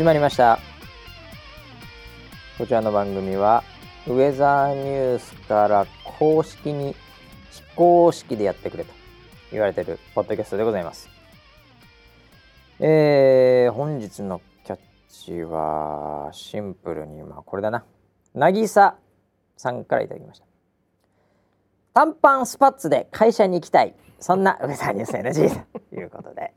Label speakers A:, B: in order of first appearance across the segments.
A: 始まりました。こちらの番組はウェザーニュースから公式に非公式でやってくれと言われてるポッドキャストでございます。えー、本日のキャッチはシンプルにまあこれだな。渚さんからいただきました。短パンスパッツで会社に行きたい。そんなウェザーニュース NG ということで。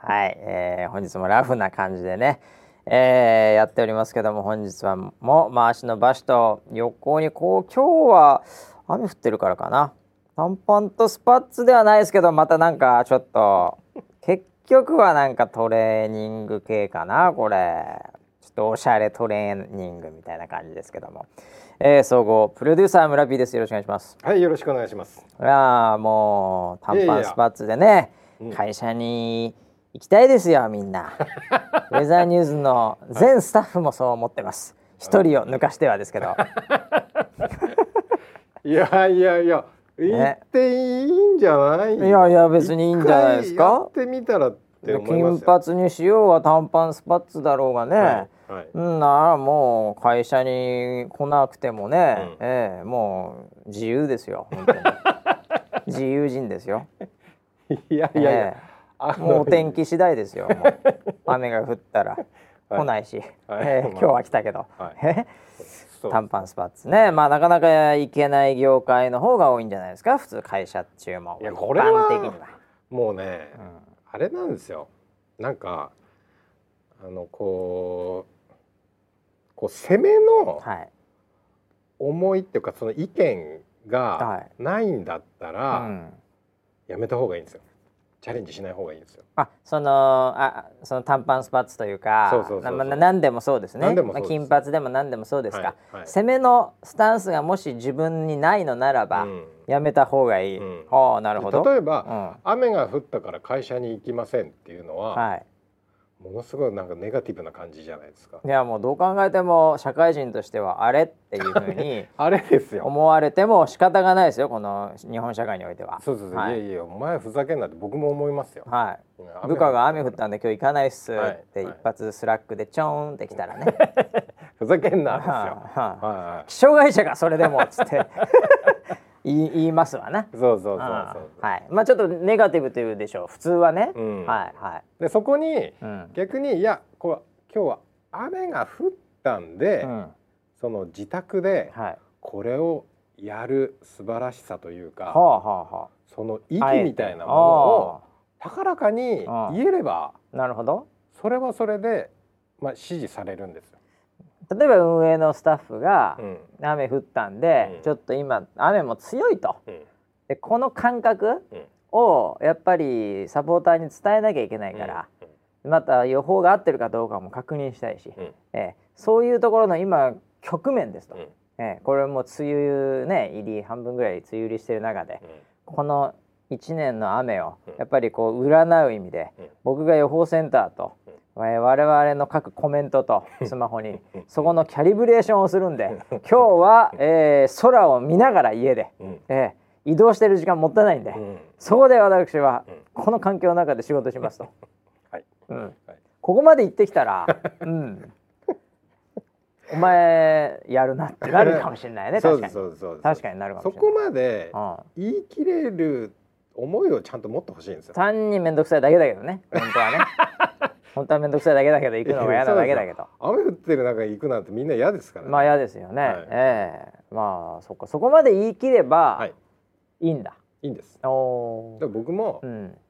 A: はい、えー、本日もラフな感じでねえー、やっておりますけども本日はも回しの場所と横にこう今日は雨降ってるからかな。短パンとスパッツではないですけどまたなんかちょっと結局はなんかトレーニング系かなこれ。ちょっとおしゃれトレーニングみたいな感じですけども、えー、総合プロデューサー村 P です。よろしくお願いします。
B: はいよろしくお願いします。
A: いやもう短パンスパッツでね会社に行きたいですよみんな。ウェザーニューズの全スタッフもそう思ってます。一人を抜かしてはですけど。
B: いやいやいや行っていいんじゃない、
A: いやいや別にいいんじゃないですか。
B: やってみたら
A: 金髪にしようが短パンスパッツだろうがね、はいはい、うんならもう会社に来なくてもね、うん、ええもう自由ですよ 自由人ですよ。
B: いやいやいや、ええ
A: もうお天気次第ですよ 雨が降ったら。来ないし、はい、えー、今日は来たけど、はい、短パンスパッツね。まあなかなか行けない業界の方が多いんじゃないですか？普通会社中も。
B: いやこれはもうね、うん、あれなんですよ。なんかあのこうこう攻めの思いっていうかその意見がないんだったら、やめた方がいいんですよ。チャレンジしない方がいいですよ。
A: あ、そのあその短パンスパッツというか、そうそうそうそう何でもそうですね。まあ、金髪でも何でもそうですか、はいはい、攻めのスタンスがもし自分にないのならば、うん、やめた方がいい。うん、ああ、なるほど。
B: 例えば、うん、雨が降ったから会社に行きませんっていうのは、はい、ものすごいなんかネガティブな感じじゃないですか。
A: いやもうどう考えても社会人としてはあれっていうふうに
B: あれですよ
A: 思われても仕方がないですよこの日本社会においては。
B: そうそうそう、はい、いやいやお前ふざけんなって僕も思いますよ。
A: はい。部下が雨降ったんで今日行かないっすって一発スラックでちょーんってきたらね。
B: ふざけんなですよ。は
A: あはあ、気象会社がそれでもっつって。言いますわな。
B: そうそうそうそう。
A: はい。まあちょっとネガティブというでしょう。普通はね。うん、はいはい。
B: でそこに、うん、逆にいやこう今日は雨が降ったんで、うん、その自宅でこれをやる素晴らしさというか、はあはあ、その意義みたいなものを高らかに言えれば、
A: なるほど。
B: それはそれでまあ支持されるんですよ。
A: 例えば運営のスタッフが雨降ったんで、うん、ちょっと今雨も強いと、うん、でこの感覚をやっぱりサポーターに伝えなきゃいけないから、うん、また予報が合ってるかどうかも確認したいし、えー、そういうところの今局面ですと、えー、これも梅雨ね入り半分ぐらい梅雨入りしてる中で、この1年の雨をやっぱりこう占う意味で、僕が予報センターと、我々の書くコメントと スマホにそこのキャリブレーションをするんで 今日は、えー、空を見ながら家で、えー、移動してる時間もったいないんで、そこで私はこの環境の中で仕事しますと。はい。うん。ここまで行ってきたら、うん、お前やるなってなるかもしれないね確かに。確かになるかも
B: しれない。そこまで言い切れる思いをちゃんと持ってほしいんですよ。
A: 単に面倒くさいだけだけどね本当はね本当は面倒くさいだけだけど行くのが嫌なだけだけど。
B: 雨降ってる中に行くなんてみんな嫌ですから、
A: ね、まあ嫌ですよね、はい、ええ。ー、まあそっか。そこまで言い切れば、はい、いいんだ。
B: いいんです。お僕も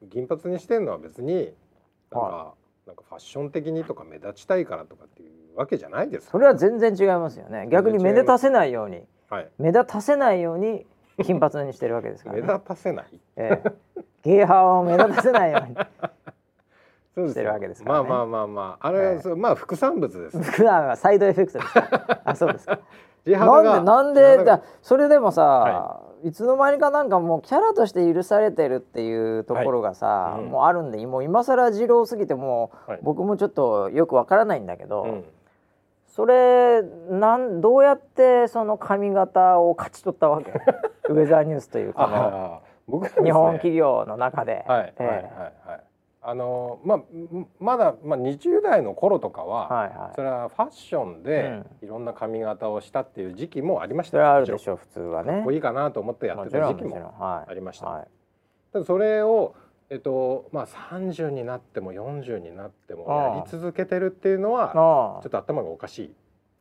B: 銀髪にしてんのは別になんか、はい、なんかファッション的にとか目立ちたいからとかっていうわけじゃないです
A: それは全然違いますよね。逆に目立たせないように、はい、目立たせないように金髪にしてるわけですから、
B: ね、目立たせない、
A: ええ。ー、ゲーハーを目立たせないようにしてるわけですから、
B: ね、まあまあまあまあ。あれは、えー、まあ副産物です、
A: 普段はサイドエフェクトです。か あそうですか。なんでなんでだそれでもさ、はい、いつの間にかなんかもうキャラとして許されてるっていうところがさ、はい。うん、もうあるんでもう今更二郎すぎてもう、はい、僕もちょっとよくわからないんだけど、うん、それなんどうやってその髪型を勝ち取ったわけ？ウェザーニュースというか日本企業の中で。はい、えー、はいはい。はい
B: あのまあまだまあ20代の頃とかは、はいはい、それはファッションでいろんな髪型をしたっていう時期もありました、
A: うん、それはあるでしょう普通はね。か
B: っこいいかなと思ってやってた時期もありました、はい、ただそれをえっとまあ30になっても40になってもやり続けてるっていうのはちょっと頭がおかしい。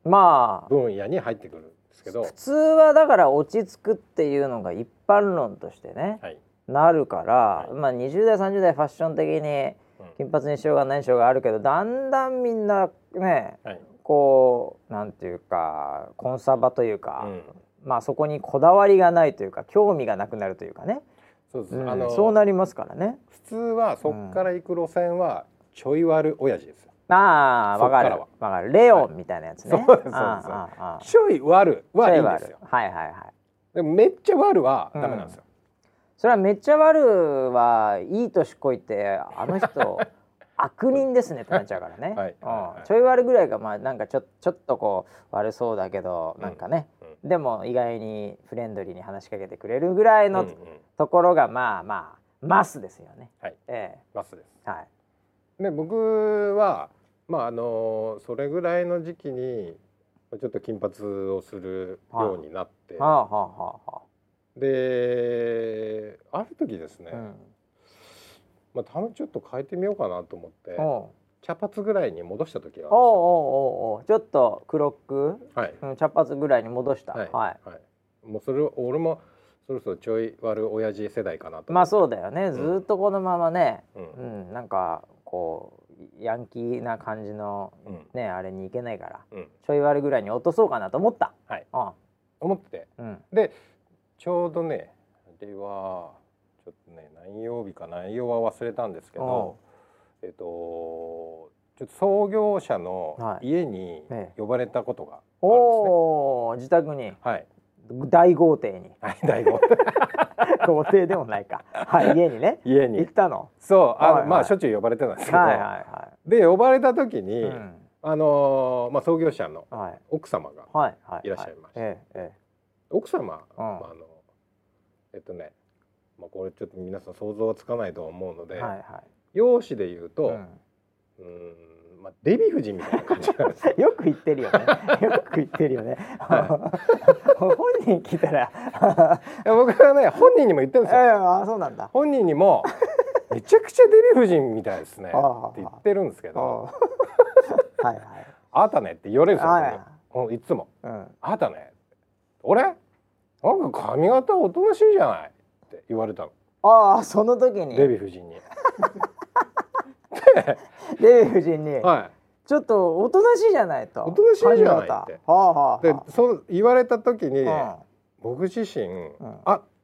B: まあ。分野に入ってくるんですけど。
A: 普通はだから落ち着くっていうのが一般論としてね、はい、なるから、はい、まあ20代30代ファッション的に金髪にしようが何しようがあるけどだんだんみんなね、はい、こうなんていうかコンサバというか、うん、まあそこにこだわりがないというか興味がなくなるというかね。そうです、う。ん、あのそうなりますからね。
B: 普通はそこから行く路線はちょい悪親父ですよ、
A: ああわかる。わかる。レオンみたいなやつね、
B: そうですそうです。ちょい悪はいいんですよ。
A: はいはいはい。
B: でもめっちゃ悪はダメなんですよ、
A: それはめっちゃ悪はいい年こいてあの人 悪人ですねってなっちゃうからね、はい。うん、ちょい悪ぐらいがまあなんかちょちょっとこう悪そうだけどなんかね、うん。うん、でも意外にフレンドリーに話しかけてくれるぐらいの、ところがまあまあマスですよね。
B: はい、えー、マスです。はい。で僕はまああのそれぐらいの時期にちょっと金髪をするようになって、はあはあはあ、である時ですね、うん、まあたまにちょっと変えてみようかなと思って。茶髪ぐらいに戻した時があるんですよ。おう
A: おうおうちょっと黒く、はい、うん、茶髪ぐらいに戻した。はい。はい。
B: はい、もうそれ俺もそろそろちょい悪親父世代かなと
A: まあそうだよね、ずっとこのままね、うん、うん、なんかこうヤンキーな感じのね、うん、あれにいけないから、うん、ちょい悪ぐらいに落とそうかなと思った。はい。うん、
B: 思って、うん、でちょうどねではちょっとね何曜日か内容は忘れたんですけど、えっとちょっと創業者の家に呼ばれたことがあるんですね。はい、お
A: 自宅に。はい。大豪邸に。
B: はい、大豪邸。
A: 豪邸でもないか。はい、家にね。
B: 家に
A: 行ったの。
B: そう、あの、はいはい、まあ、しょっちゅう呼ばれてたんですけど。はいはいはい。で、呼ばれた時に、うん、あのー、まあ、創業者の奥様がいらっしゃいました。はいはいはい、奥様、うん、まあ、あの。えっとね。まあ、これちょっと皆さん想像はつかないと思うので。はいはい、容姿で言うと。うん。うんまあ、デヴィ夫人みたいな感じなんです
A: よ。く言ってるよね。よく言ってるよね、はい、本人聞いたら。
B: 僕はね本人にも言ってるんですよ、
A: あそうなんだ。
B: 本人にもめちゃくちゃデヴィ夫人みたいですね。って言ってるんですけど はいはい。あなたねって言われるんですよ、いつも、うん、あなたね俺？なんか髪型おとなしいじゃないって言われたの。
A: ああその時に。
B: デヴィ夫人に。
A: デヴィ夫人に、はい、ちょっとおとなしいじゃないと。
B: おとなしいじゃないって、はあはあ、でそう言われた時に、僕自身、うん、あって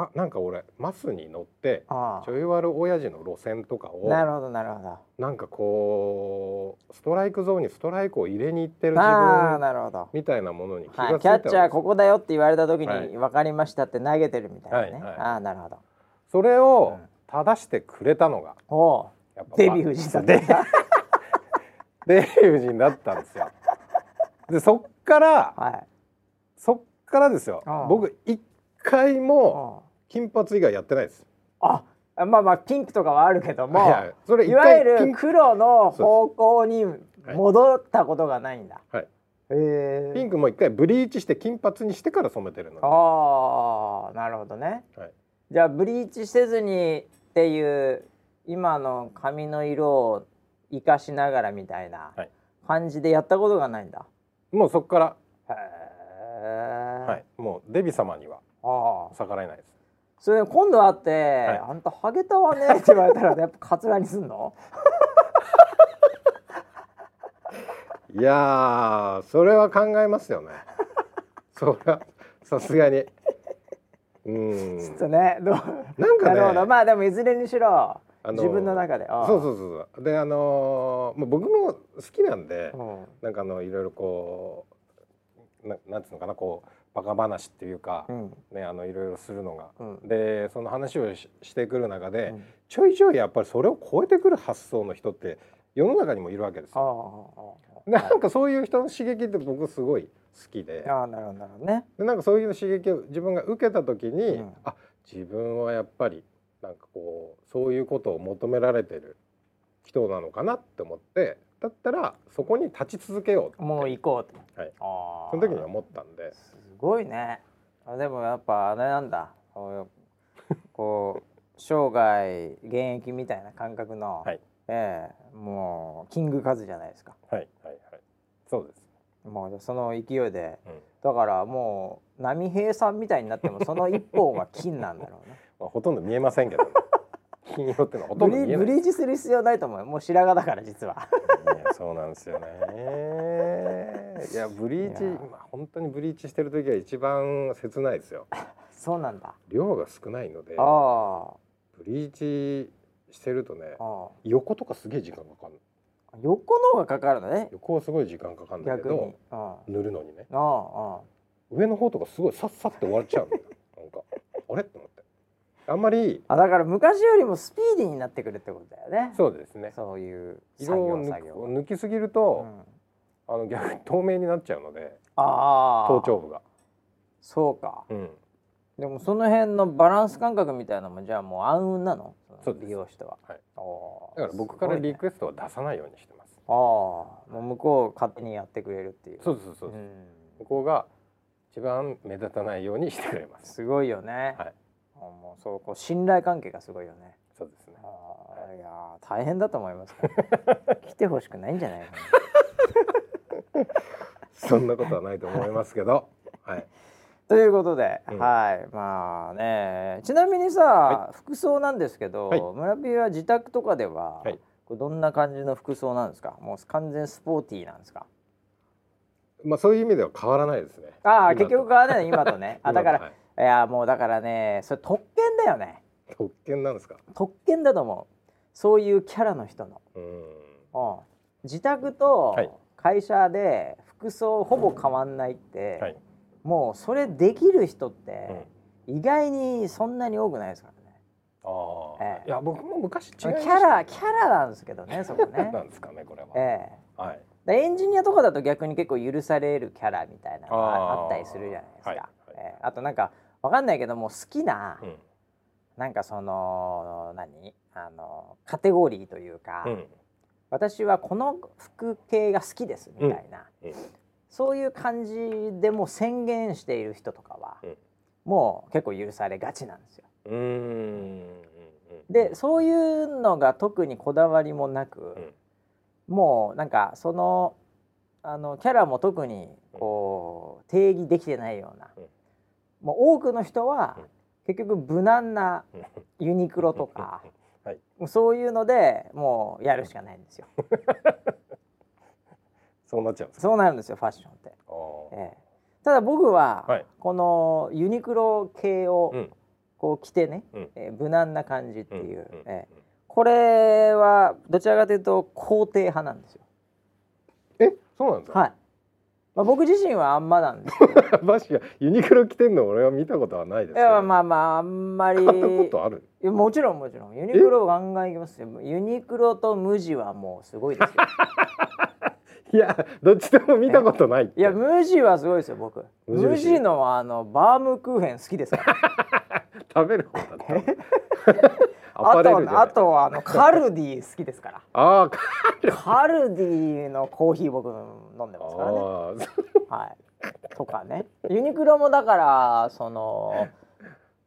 B: あなんか俺マスに乗ってちょい悪親父の路線とかを
A: なるほどなるほど。
B: なんかこうストライクゾーンにストライクを入れに行ってる自分なるほど。みたいなものに気がついた、はい、
A: キャッチャーここだよって言われた時に、はい、分かりましたって投げてるみたいなね、はいはい、ああなるほど。
B: それを正してくれたのが、
A: う。んデヴィ夫人だ
B: った。デヴィ夫人だったんですよ。でそっから、はい、そっからですよ。僕一回も金髪以外やってないです。
A: あ、まあまあピンクとかはあるけども、いやそれいわゆる黒の方向に戻ったことがないんだ。はい。
B: えー、ピンクも一回ブリーチして金髪にしてから染めてるの
A: ああなるほどね、はい、じゃあブリーチせずにっていう今の髪の色を生かしながらみたいな感じでやったことがないんだ、
B: もうそこから。へえ、はい、もうデビ様には逆らえないです
A: それ今度会って、はい、あんたハゲたわねって言われたらやっぱカツラにすんの？
B: いやそれは考えますよね。それはさすがに。
A: うん。ちょっとねどう？なんかね。なるほど。まあでもいずれにしろ自分の中で。
B: そうそうそうであのー、僕も好きなんで、うん、なんかあのいろいろこうななんつうのかなこうバカ話っていうか、うん、ねあのいろいろするのが、うん、でその話をししてくる中で、うん、ちょいちょいやっぱりそれを超えてくる発想の人って世の中にもいるわけですよ。なんかそういう人の刺激って僕すごい好きで。あなるほどね。でなんかそういう刺激を自分が受けた時に、うん、あ自分はやっぱりなんかこうそういうことを求められてる人なのかなって思ってだったらそこに立ち続けよう
A: もう行こう
B: と、はい、その時に思ったんで。す
A: ごいね。でもやっぱあれなんだ。こう生涯現役みたいな感覚の、はい、ええー、もうキングカズじゃないですか。
B: はいはいはい。そうです。
A: もうその勢いで、うん、だからもう波平さんみたいになってもその一本は金なんだろうね。
B: まあ、ほとんど見えませんけど、ね、金色ってのはほとんど見えない。
A: ブリーチする必要ないと思うもう白髪だから実は。
B: いやそうなんですよねいやブリーチまあ本当にブリーチしてる時は一番切ないですよ。
A: そうなんだ。
B: 量が少ないのであブリーチしてるとね横とかすげえ時間かかる
A: 横の方がかかるのね。
B: 横はすごい時間かかるんだけど塗るのにね。上の方とかすごいさっさって終わっちゃうの なんかあれ？って思って。あんまり
A: あだから昔よりもスピーディーになってくるってことだよね。
B: そうですね。
A: そういう
B: 色を抜きすぎると、うん、あの逆に透明になっちゃうので頭頂部が。
A: そうか、うん、でもその辺のバランス感覚みたいなのもじゃあもう暗雲なの？そう美容師とは、はい、
B: だから僕からリクエストは出さないようにしてます、ね、ああ
A: もう向こう勝手にやってくれるっていう。
B: そうそうそう、う。ん、向こうが一番目立たないようにしてくれます。
A: すごいよね。はい。もうそうこう信頼関係がすごいよね。
B: そうですね。
A: あ、い、や大変だと思います 来てほしくないんじゃないか
B: なそんなことはないと思いますけど。はい。
A: ということで、うん、はい。まあね。ちなみにさ、はい、服装なんですけど、はい、村ピーは自宅とかでは、はい、どんな感じの服装なんですか？もう完全スポーティーなんですか？
B: まあそういう意味では変わらないですね。
A: ああ結局変わらない今とね。あだから、い、やもうだからねそれ特権だよね。
B: 特権なんですか？
A: 特権だと思う。そういうキャラの人の。うん。自宅と会社で服装ほぼ変わんないって、はい。もうそれできる人って意外にそんなに多くないですからね。
B: ああ、ええ、いや僕も昔キ
A: ャラキャラなんですけどねそこね。
B: なんですかねこれは。
A: ええ。はい。エンジニアとかだと逆に結構許されるキャラみたいなのがあったりするじゃないですか。あ,、はいはい、えー、あとなんかわかんないけども好きな、うん、なんかその何？あのカテゴリーというか、うん、私はこの服系が好きですみたいな、うん、そういう感じでも宣言している人とかは、うん、もう結構許されがちなんですよ。でそういうのが特にこだわりもなく、うん、もうなんかそのあのキャラも特にこう定義できてないような、うん、もう多くの人は結局無難なユニクロとか、はい、そういうのでもうやるしかないんですよ。
B: そうなっちゃうん
A: そうなるんですよファッションって。ええ、ただ僕は、はい、このユニクロ系をこう着てね、うん、えー、無難な感じっていう、うん、えー、これはどちらかというと肯定派なんですよ。
B: え？そうなんですか
A: はい。まあ、僕自身はあんまなんです
B: マジか。ユニクロ着てんの俺は見たことはないですい
A: やまあまああんまり。
B: 買ったことある？
A: もちろんもちろん。ユニクロガンガン行きますよ。ユニクロと無地はもうすごいですよ。
B: いやどっちでも見たことない
A: いや無地はすごいですよ僕。無地のあのバームクーヘン好きですから。
B: 食べる方だった
A: あとあとあのカルディ好きですから。
B: ああ
A: カルディ。のコーヒー僕飲んでますからね。はい。とかね。ユニクロもだからその、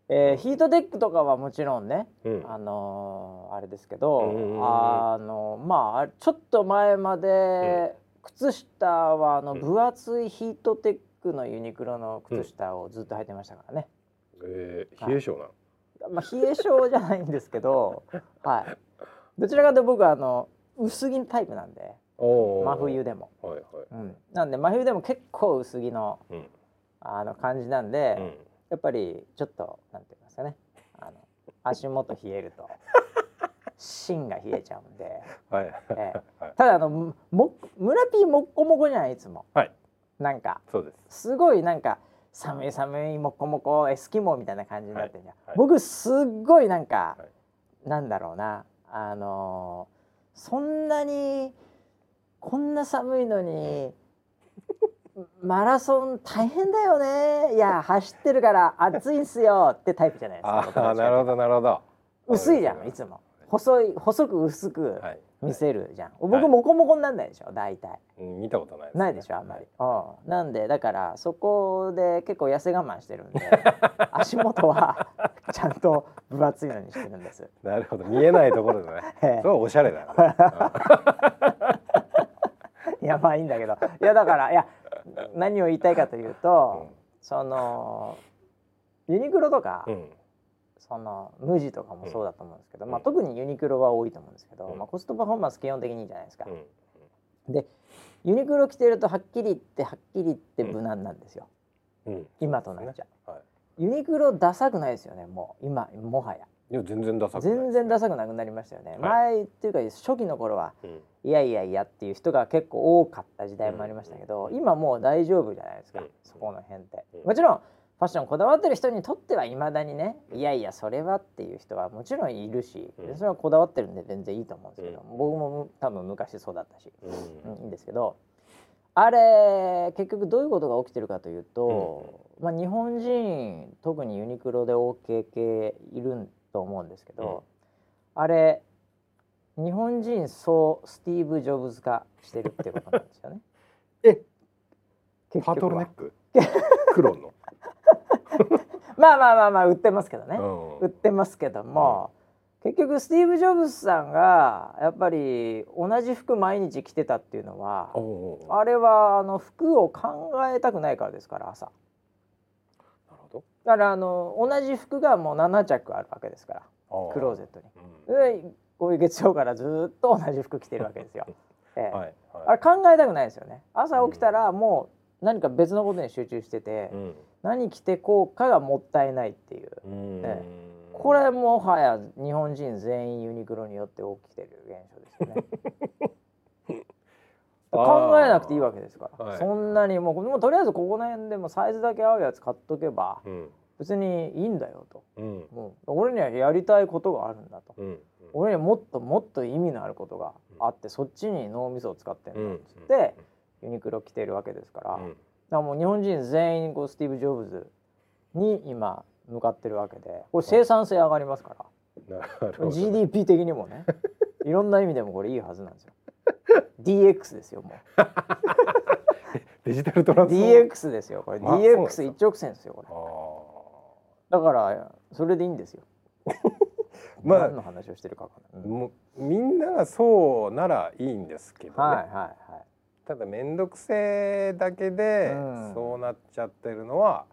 A: えー、ヒートテックとかはもちろんね、うん、あのー、あれですけど、あのまあちょっと前まで、靴下はあの分厚いヒートテックのユニクロの靴下をずっと履いてましたからね。
B: うん、えー、冷え性な、はい
A: まあ、冷え性じゃないんですけど、はい。どちらかというと僕はあの薄着タイプなんで、真冬でも。はいはい。うん。なんで真冬でも結構薄着の、うん、あの感じなんで、うん、やっぱりちょっとなんて言いますかね、あの 足元冷えると。芯が冷えちゃうんで、はい。えー、ただあのも村ピーもっこもこじゃないいつも、はい、なんか
B: そうで
A: す。すごいなんか寒い寒いもこもこエスキモーみたいな感じになってるじゃん、はい。はい、僕すっごいなんか、はい、なんだろうな。あのー、そんなにこんな寒いのにマラソン大変だよね。いや走ってるから暑いんすよってタイプじゃないですか。
B: あなるほどなるほど。
A: 薄いじゃんいつも。細い細く薄く見せるじゃん、はい、僕モコモコになんないでしょ大体、
B: 見たことない、ね、
A: ないでしょあんまり、はい、うん。なんでだからそこで結構痩せ我慢してるんで 足元はちゃんと分厚いのにしてるんです。
B: なるほど。見えないところでね。それおしゃれだよね。
A: いやまあいいんだけど。いやだからいや 何を言いたいかというと、うん、そのユニクロとか、うん。その無地とかもそうだと思うんですけど、うん、まあ、特にユニクロは多いと思うんですけど、うん、まあ、コストパフォーマンス基本的にいいじゃないですか。うん、でユニクロ着てるとはっきり言ってはっきり言って無難なんですよ、今となっちゃう、はい、ユニクロダサくないですよねもう。今もはや。
B: いや全然ダサ
A: く全然ダサくなくなりましたよね、はい、前っていうか初期の頃は、いやいやいやっていう人が結構多かった時代もありましたけど、今もう大丈夫じゃないですか、そこの辺って、もちろんファッションこだわってる人にとってはいまだにねいやいやそれはっていう人はもちろんいるし、それはこだわってるんで全然いいと思うんですけど、僕も多分昔そうだったし、うん。いいんですけどあれ結局どういうことが起きてるかというと、まあ、日本人特にユニクロで OK 系いると思うんですけど、あれ日本人そうスティーブ・ジョブズ化してるってことなんですよね。
B: え結パートルネック？黒の？
A: まあまあまあまあ売ってますけどね、売ってますけども、結局スティーブ・ジョブズさんがやっぱり同じ服毎日着てたっていうのはあれはあの服を考えたくないからですから朝。なるほどだからあの同じ服がもう7着あるわけですからクローゼットに。でこういう月曜からずっと同じ服着てるわけですよ。ええ。はい。はい、あれ考えたくないですよね。朝起きたらもう何か別のことに集中してて、うん、何着てこうかがもったいないっていう、ね、これもはや日本人全員ユニクロによって起きてる現象ですよね。考えなくていいわけですから、はい、そんなにもうもうとりあえずここの辺でもサイズだけ合うやつ買っとけば、うん、別にいいんだよと、うん、もう俺にはやりたいことがあるんだと、うん、俺にはもっともっと意味のあることがあって、そっちに脳みそを使ってんだっつって、ユニクロ着てるわけですから。だからもう日本人全員こうスティーブ・ジョブズに今向かってるわけでこれ生産性上がりますから。GDP 的にもね。いろんな意味でもこれいいはずなんですよ DX ですよもう。
B: デジタルトランス
A: DX ですよこれ。DX 一直線ですよこれ。だからそれでいいんですよ。まあ、何の話をしてるかか
B: うん、もみんながそうならいいんですけどね、はいはいはい、ただ面倒くせえだけで、そうなっちゃってるのは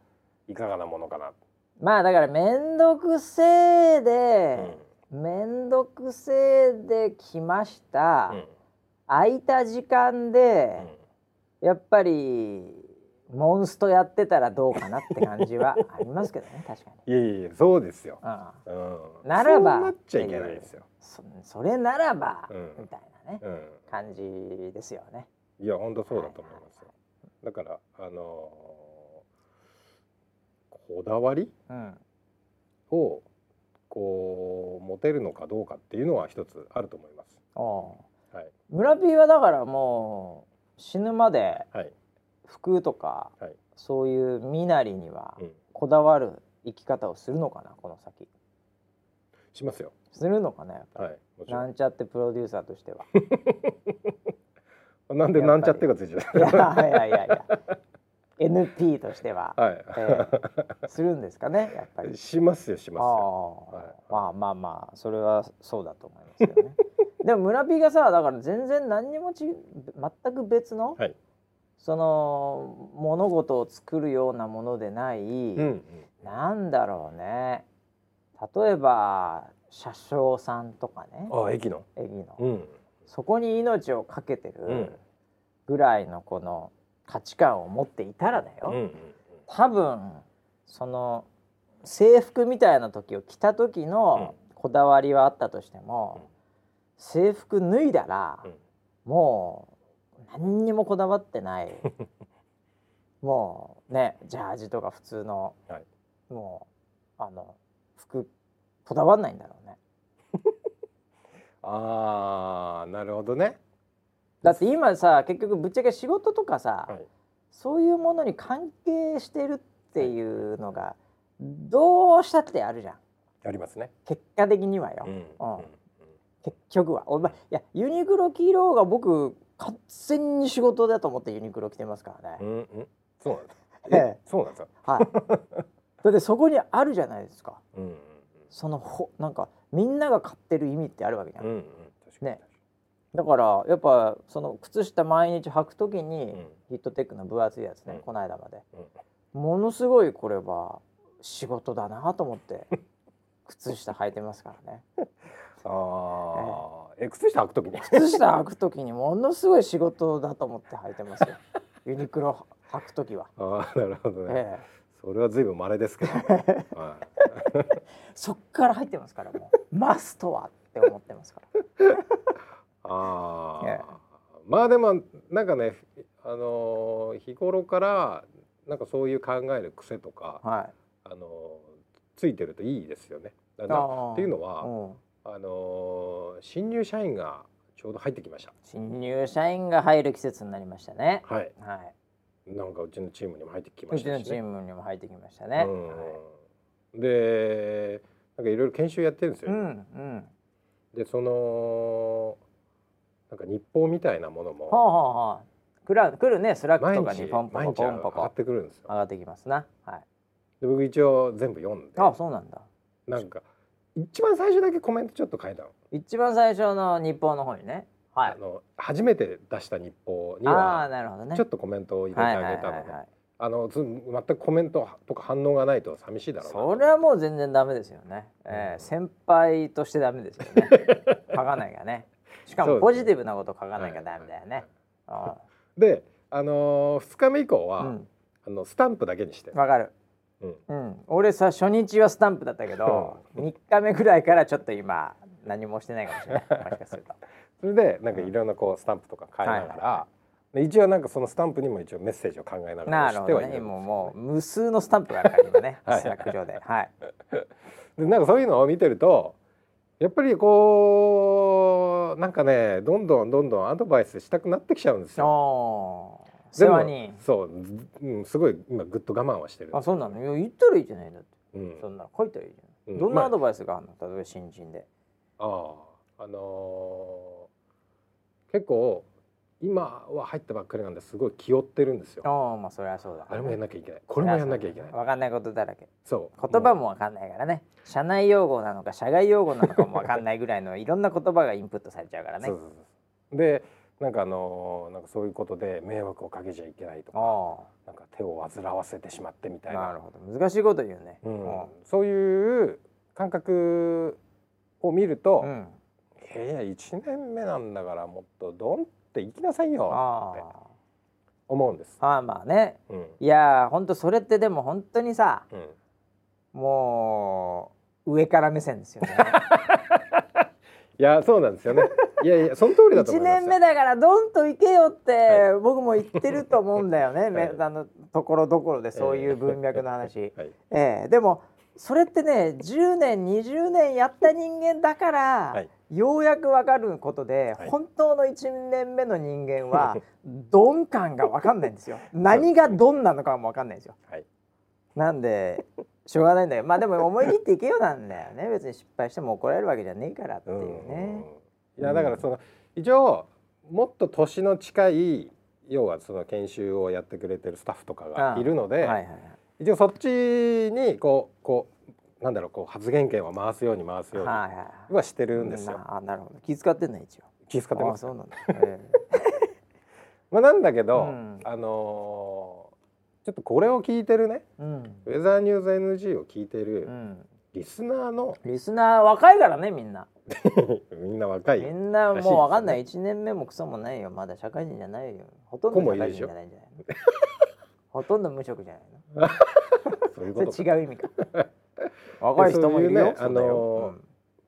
B: いかがなものかな。
A: まあだから面倒くせえで、面倒くせえで来ました、うん、空いた時間で、うん、やっぱりモンストやってたらどうかなって感じはありますけどね 確か
B: に。いやいやそうですよ。
A: うん、ならば
B: なっちゃいけないですよ。
A: そそれならば、みたいなね、感じですよね。
B: いや本当そうだと思いますよ。だからあのー、こだわり、うん、をこう持てるのかどうかっていうのは一つあると思います。
A: はい、村 P はだからもう死ぬまで服とか、はい、そういう身なりにはこだわる生き方をするのかなこの先。
B: しますよ。
A: するのかなやっぱり。はい、なんちゃってプロデューサーとしては。
B: なんでなんちゃってがついちゃう。いや
A: いやいやいや。NP としては、はい、えー、するんですかねやっぱり。
B: しますよします
A: よ。はい、まあまあまあそれはそうだと思いますけどね。でも村 P がさだから全然何にもち全く別の、はい、その物事を作るようなものでない、うんうん、なんだろうね。例えば車掌さんとかね。
B: あ駅の？
A: 駅の、うん、そこに命を懸けてるぐらいのこの価値観を持っていたらだよ、多分その制服みたいな時を着た時のこだわりはあったとしても、制服脱いだら、もう何にもこだわってない。もうねジャージとか普通の、はい、もうあの服こだわんないんだろうね。
B: あーなるほどね。
A: だって今さ結局ぶっちゃけ仕事とかさ、はい、そういうものに関係してるっていうのがどうしたってあるじゃん。
B: ありますね。
A: 結果的にはよ、うん、うん、結局は。お前いやユニクロ着ろうが僕完全に仕事だと思ってユニクロ着てますからね、うんうん、
B: そうなんです。ええ、そうなんですよ。はい。
A: だってそこにあるじゃないですか、うんそのほなんかみんなが買ってる意味ってあるわけじゃん、うんうん、ね。だからやっぱその靴下毎日履くときに、うん、ヒットテックの分厚いやつね、うん、この間まで、うん、ものすごいこれは仕事だなと思って 靴下履いてますからね。
B: ああ、え靴下履くときに？
A: 靴下履くときにものすごい仕事だと思って履いてますよ。ユニクロ履くときは。
B: ああ、なるほどね。ええ、それはずいぶん稀ですけど。はい、
A: そっから入ってますからもうマストはって思ってますから。
B: ああ、ええ、まあでもなんかね、あのー、日頃からなんかそういう考える癖とか、はい、あのー、ついてるといいですよね。だっていうのは、うん、あのー、新入社員がちょうど入ってきました。
A: 新入社員が入る季節になりましたね。
B: はい。はい。なんかうちのチームにも入ってきました、
A: ね、うちのチームにも入ってきましたね。
B: うん、で、なんかいろいろ研修やってるんですよ。うん、うん、で、そのなんか日報みたいなものも。はあはあはあ。
A: 来る来るねスラックとかにポンポ
B: ンポンポン上がってくるんですよ。
A: 上がってきますな。はい。
B: で僕一応全部読んで。
A: あそうなんだ。
B: なんか一番最初だけコメントちょっと書いたの。
A: 一番最初の日報の方にね。はい。あの
B: 初めて出した日報にはあなるほどね。ちょっとコメントを入れてあげたの。あのず全くコメントとか反応がないと寂しいだろう
A: それはもう全然ダメですよね、えー、先輩としてダメですよね。書かないがね。しかもポジティブなこと書かないがダメだよね、
B: はい、であのー、2日目以降は、うん、あのスタンプだけにして。
A: わかるうん、うん、俺さ初日はスタンプだったけど3日目ぐらいからちょっと今何もしてないかもしれない。もしかすると。
B: それでなんかいろんなこうスタンプとか変えながら、はい、一応なんかそのスタンプにも一応メッセージを考えながらしてはいるね、
A: もうもう無数のスタンプがあるから今ね。スラック上で。はい。
B: でなんかそういうのを見てるとやっぱりこうなんかねどんどんどんどんアドバイスしたくなってきちゃうんですよ。世話にそう、うん、すごい今ぐっと我慢はしてる
A: あそうなの？言ったらいいじゃないだって、うん、そんな書いたらいいじゃん、うん、どんなアドバイスがあるの、まあ、例えば新人で
B: あああのー、結構今は入ったばっかりなんですごい気負ってるんですよ。
A: ああまあそれはそうだ、
B: あれもやんなきゃいけない。これもやんなきゃいけない。
A: わかんないことだらけ。そう言葉もわかんないからね。社内用語なのか社外用語なのかもわかんないぐらいのいろんな言葉がインプットされちゃうからね。そうそう
B: そうでなんかあのー、なんかそういうことで迷惑をかけちゃいけないとか、なんか手を煩わせてしまってみたいな。
A: なるほど。難しいこと言うね。うん、
B: そういう感覚を見ると、うん、いや一年目なんだからもっとどんって行きなさいよって思うんです。
A: ああまあね、うん、いや本当それってでも本当にさ、うん、もう上から目線ですよね。
B: いやそうなんですよね。いやいや その通りだと思い
A: ます1年目だからどんと行けよって、僕も言ってると思うんだよね。はい、あのところどころでそういう文脈の話。はい、えー、でもそれってね10年20年やった人間だから、はい。ようやく分かることで、はい、本当の1年目の人間は 鈍感が分かんないんですよ。何がどんなのかも分かんないんですよ、はい、なんでしょうがないんだよまあでも思い切っていけよなんだよね別に失敗しても怒られるわけじゃねえからっていうね
B: いやだからその、一応もっと年の近い要はその研修をやってくれてるスタッフとかがいるので、はいはい、一応そっちにこうこうなんだろうこう発言権を回すように回すようにはしてるんですよ。
A: あなるほど気遣ってんね一応。
B: 気遣ってます。そうなんだ。えー、まあなんだけど、うん、あのー、ちょっとこれを聞いてるね、うん、ウェザーニューズ NG を聞いてる、リスナーの
A: リスナー若いからねみんな。
B: みんな若い。
A: みんなもうわかんない一、ね、年目もクソもないよまだ社会人じゃないよ。ほとんど社会人じゃないんじゃないの。ほとんど無職じゃないの。そういうこと。違う意味か。若い人もいるよ、ね、あの
B: ー、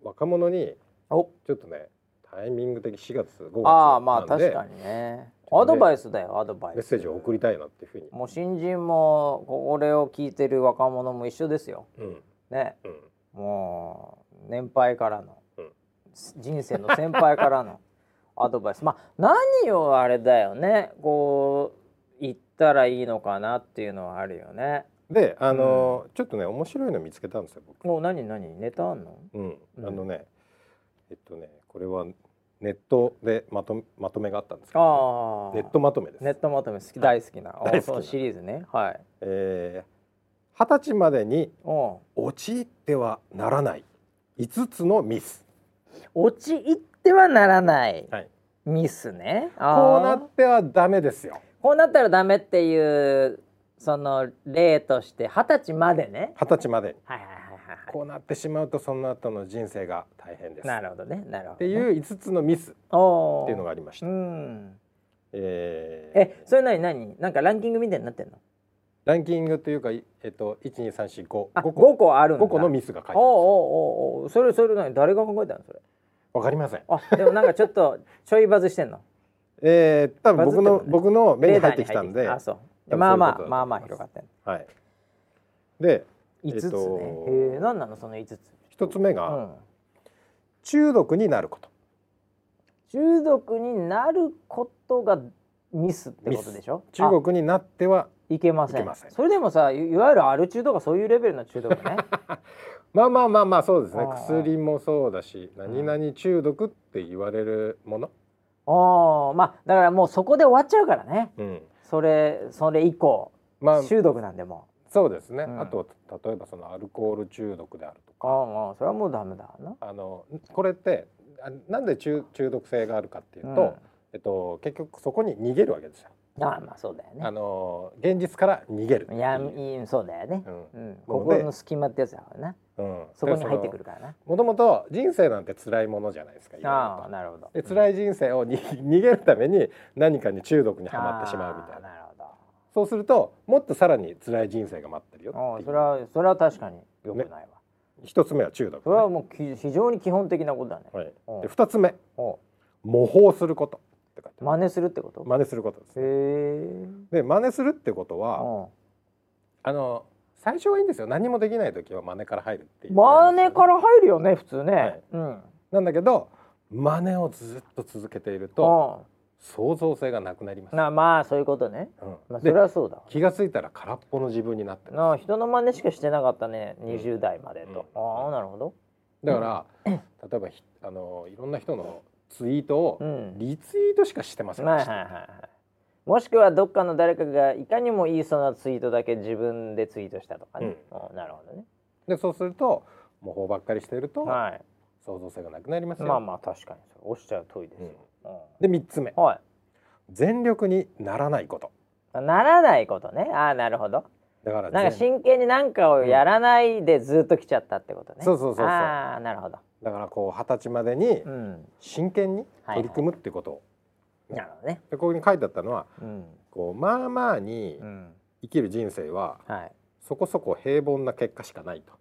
B: 若者にちょっとねタイミング的4月5月
A: ああまあ確かにねアドバイスだよアドバイス。
B: メッセージを送りたいなっていうふうに。
A: もう新人もこれを聞いてる若者も一緒ですよ、うん、ね、うん、もう年配からの、うん、人生の先輩からの アドバイス。まあ何をあれだよね。こう言ったらいいのかなっていうのはあるよね。
B: であの、うん、ちょっとね面白いの見つけたんですよ僕。
A: もう何何？ネタあんの？
B: うん、あのねえっとねこれはネットでまとまとめがあったんですけど、ね、ネットまとめです。
A: ネットまとめ好き。大好きな、大好きシリーズね。はい。
B: えー、二十歳までに陥ってはならない。五つのミス。
A: 陥ってはならない、はい、ミスね。
B: こうなってはダメですよ。
A: こうなったらダメっていうその例として二十歳までね。
B: 二十歳まで。はいはいこうなってしまうとその後の人生が大変です。
A: なるほどね。なるほど、ね、
B: っていう五つのミスっていうのがありました。うん。
A: えー、えそれ何何？なんかランキングみたいになってんの？
B: ランキングというか、えっと、一二三四五。
A: 五個。個ある
B: 五個のミスが書いてあるお
A: おおおそれそれ何？誰が考えたのそれ？
B: わかりません。
A: あでもなんかちょっと ちょいバズしてんの？
B: えー、多分僕の、僕の目に入ってきたんで。
A: あそう。まあまあまあまあ広がってん
B: はい。で
A: 五つね、えー、何なのその五つ？
B: 一つ目が、うん、中毒になること。
A: 中毒になることがミスってことでしょ？
B: 中毒になってはい
A: けません。それでもさいわゆるアル中とかそういうレベルの中毒ね。
B: まあまあまあまあそうですね。薬もそうだし何々中毒って言われるもの、
A: ああまあだからもうそこで終わっちゃうからね、うん、それそれ以降、まあ、中毒なんでも
B: そうですね、うん、あと例えばそのアルコール中毒であるとか
A: ああそれはもうダメだな
B: あのこれってなんで中中毒性があるかっていうと、うん、えっと、結局そこに逃げるわけですよ。
A: ああまあそうだよね。
B: あの現実から逃げる
A: いやそうだよね。うん、うん、心の隙間ってやつだからな。うん、そこに入ってくるからな。
B: もともと人生なんて辛いものじゃないですか。
A: ああなるほど。
B: で辛い人生をに逃げるために何かに中毒にはまってしまうみたいな。そうするともっとさらに辛い人生が待ってるよ
A: ああそれはそれは確かに良くないわ。ね、
B: 一つ目は中毒、ね、
A: それはもう非常に基本的なことだね。
B: はい。で二つ目。模倣すること。
A: って書いて真似するってこと？
B: 真似することです、ね、で真似するってことはあの最初はいいんですよ。何もできない時は真似から入るっていう、
A: ね、真似から入るよね普通ね、はい、
B: うん、なんだけど真似をずっと続けていると創造性がなくなります。
A: なまあそういうことね、うん、まあ、それはそうだ
B: 気が付いたら空っぽの自分になって
A: な人の真似しかしてなかったね20代までと、うん、ああなるほど。
B: だから、例えばあのいろんな人のツイートをリツイートしかしてませんでした。
A: もしくはどっかの誰かがいかにも言いそうなツイートだけ自分でツイートしたとかね。うん、なるほどね。
B: でそうすると模倣ばっかりしていると、はい、創造性がなくなりますよ。
A: まあまあ確かに。おっしゃる通りですよ。
B: うん、で三つ目、はい、全力にならないこと。
A: ならないことね。ああなるほど。だからなんか真剣に何かをやらないでずっと来ちゃったってことね。
B: そうそうそうそう。
A: ああなるほど。
B: だからこう二十歳までに真剣に取り組むってことを、
A: うんはいはい、なるほどね
B: でここに書いてあったのは、うん、こうまあまあに生きる人生は、うんはい、そこそこ平凡な結果しかないと。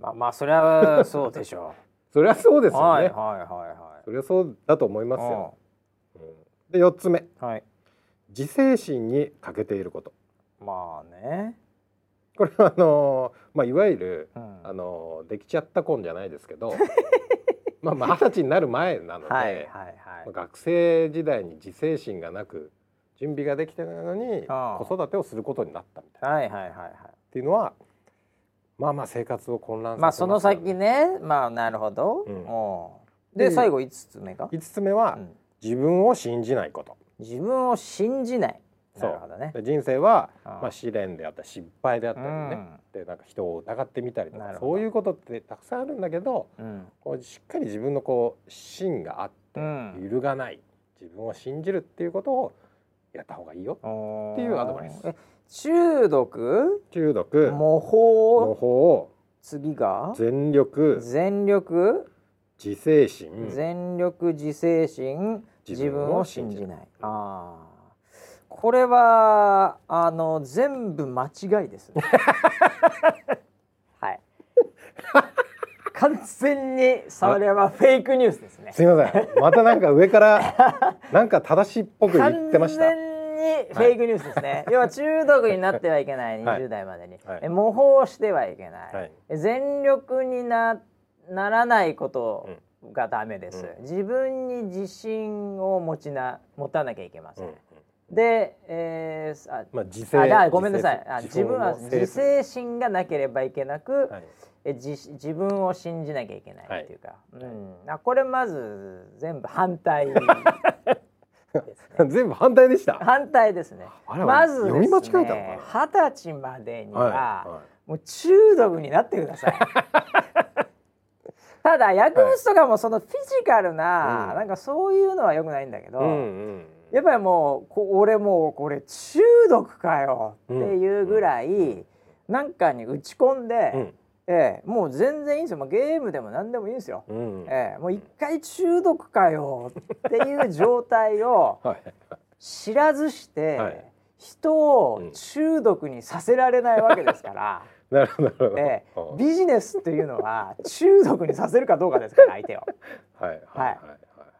A: まあまあそれはそうでしょう。
B: それはそうですよね。はいはいはいはい。それはそうだと思いますよ。うん、で四つ目、はい、自制心に欠けていること。
A: まあね。
B: これはあのまあいわゆる、うん、あのできちゃった婚じゃないですけど まあまあ二十歳になる前なので、学生時代に自制心がなく準備ができてないのに子育てをすることになったみたいな。はいはいはいはい、っていうのはまあまあ生活を混乱させ
A: ま、ね、まあその先ね。まあなるほど。うん、で最後五つ目が？
B: 五つ目は、うん、自分を信じないこと。
A: 自分を信じない。なるほどね、
B: 人生は、まあ、試練であったり失敗であったりね、うん、でなんか人を疑ってみたりとかそういうことってたくさんあるんだけど、うん、こうしっかり自分のこう芯があって揺るがない、自分を信じるっていうことをやった方がいいよっていうアドバイス。
A: 中毒？
B: 中毒。
A: 模倣？
B: 模倣。
A: 次が？
B: 全力。
A: 全力？
B: 自制心。
A: 全力自制心。自分を信じない。ああこれはあの全部間違いです、ね、はい。完全にそれはフェイクニュースですね。
B: すみません。またなんか上からなんか正しいっぽく言ってました。
A: 完全にフェイクニュースですね、はい、要は中毒になってはいけない20代までに、はい、模倣してはいけない、はい、全力になならないことがダメです、うん、自分に自信を持ちな持たなきゃいけません、うんで、えー、あ、
B: まあ、自制
A: あごめんなさい。あ自分は自制心がなければいけなく、はい、え自自分を信じなきゃいけないっていうか、はい、うん、あこれまず全部反対
B: 全部反対でした？
A: 反対ですね。まず
B: 読み間違えたの
A: 二十歳までには、はいはい、もう中毒になってくださいただ薬物とかもそのフィジカルな、はい、なんかそういうのはよくないんだけど、うんうんやっぱりもうこ俺もうこれ中毒かよっていうぐらい、うん、なんかに打ち込んで、うん、ええ、もう全然いいんですよ、まあ、ゲームでも何でもいいんですよ、うん、ええ、もう一回中毒かよっていう状態を 知らずして、はい、人を中毒にさせられないわけですから。
B: なるほど、
A: ええ、ビジネスというのは中毒にさせるかどうかですから相手を。
B: はいはい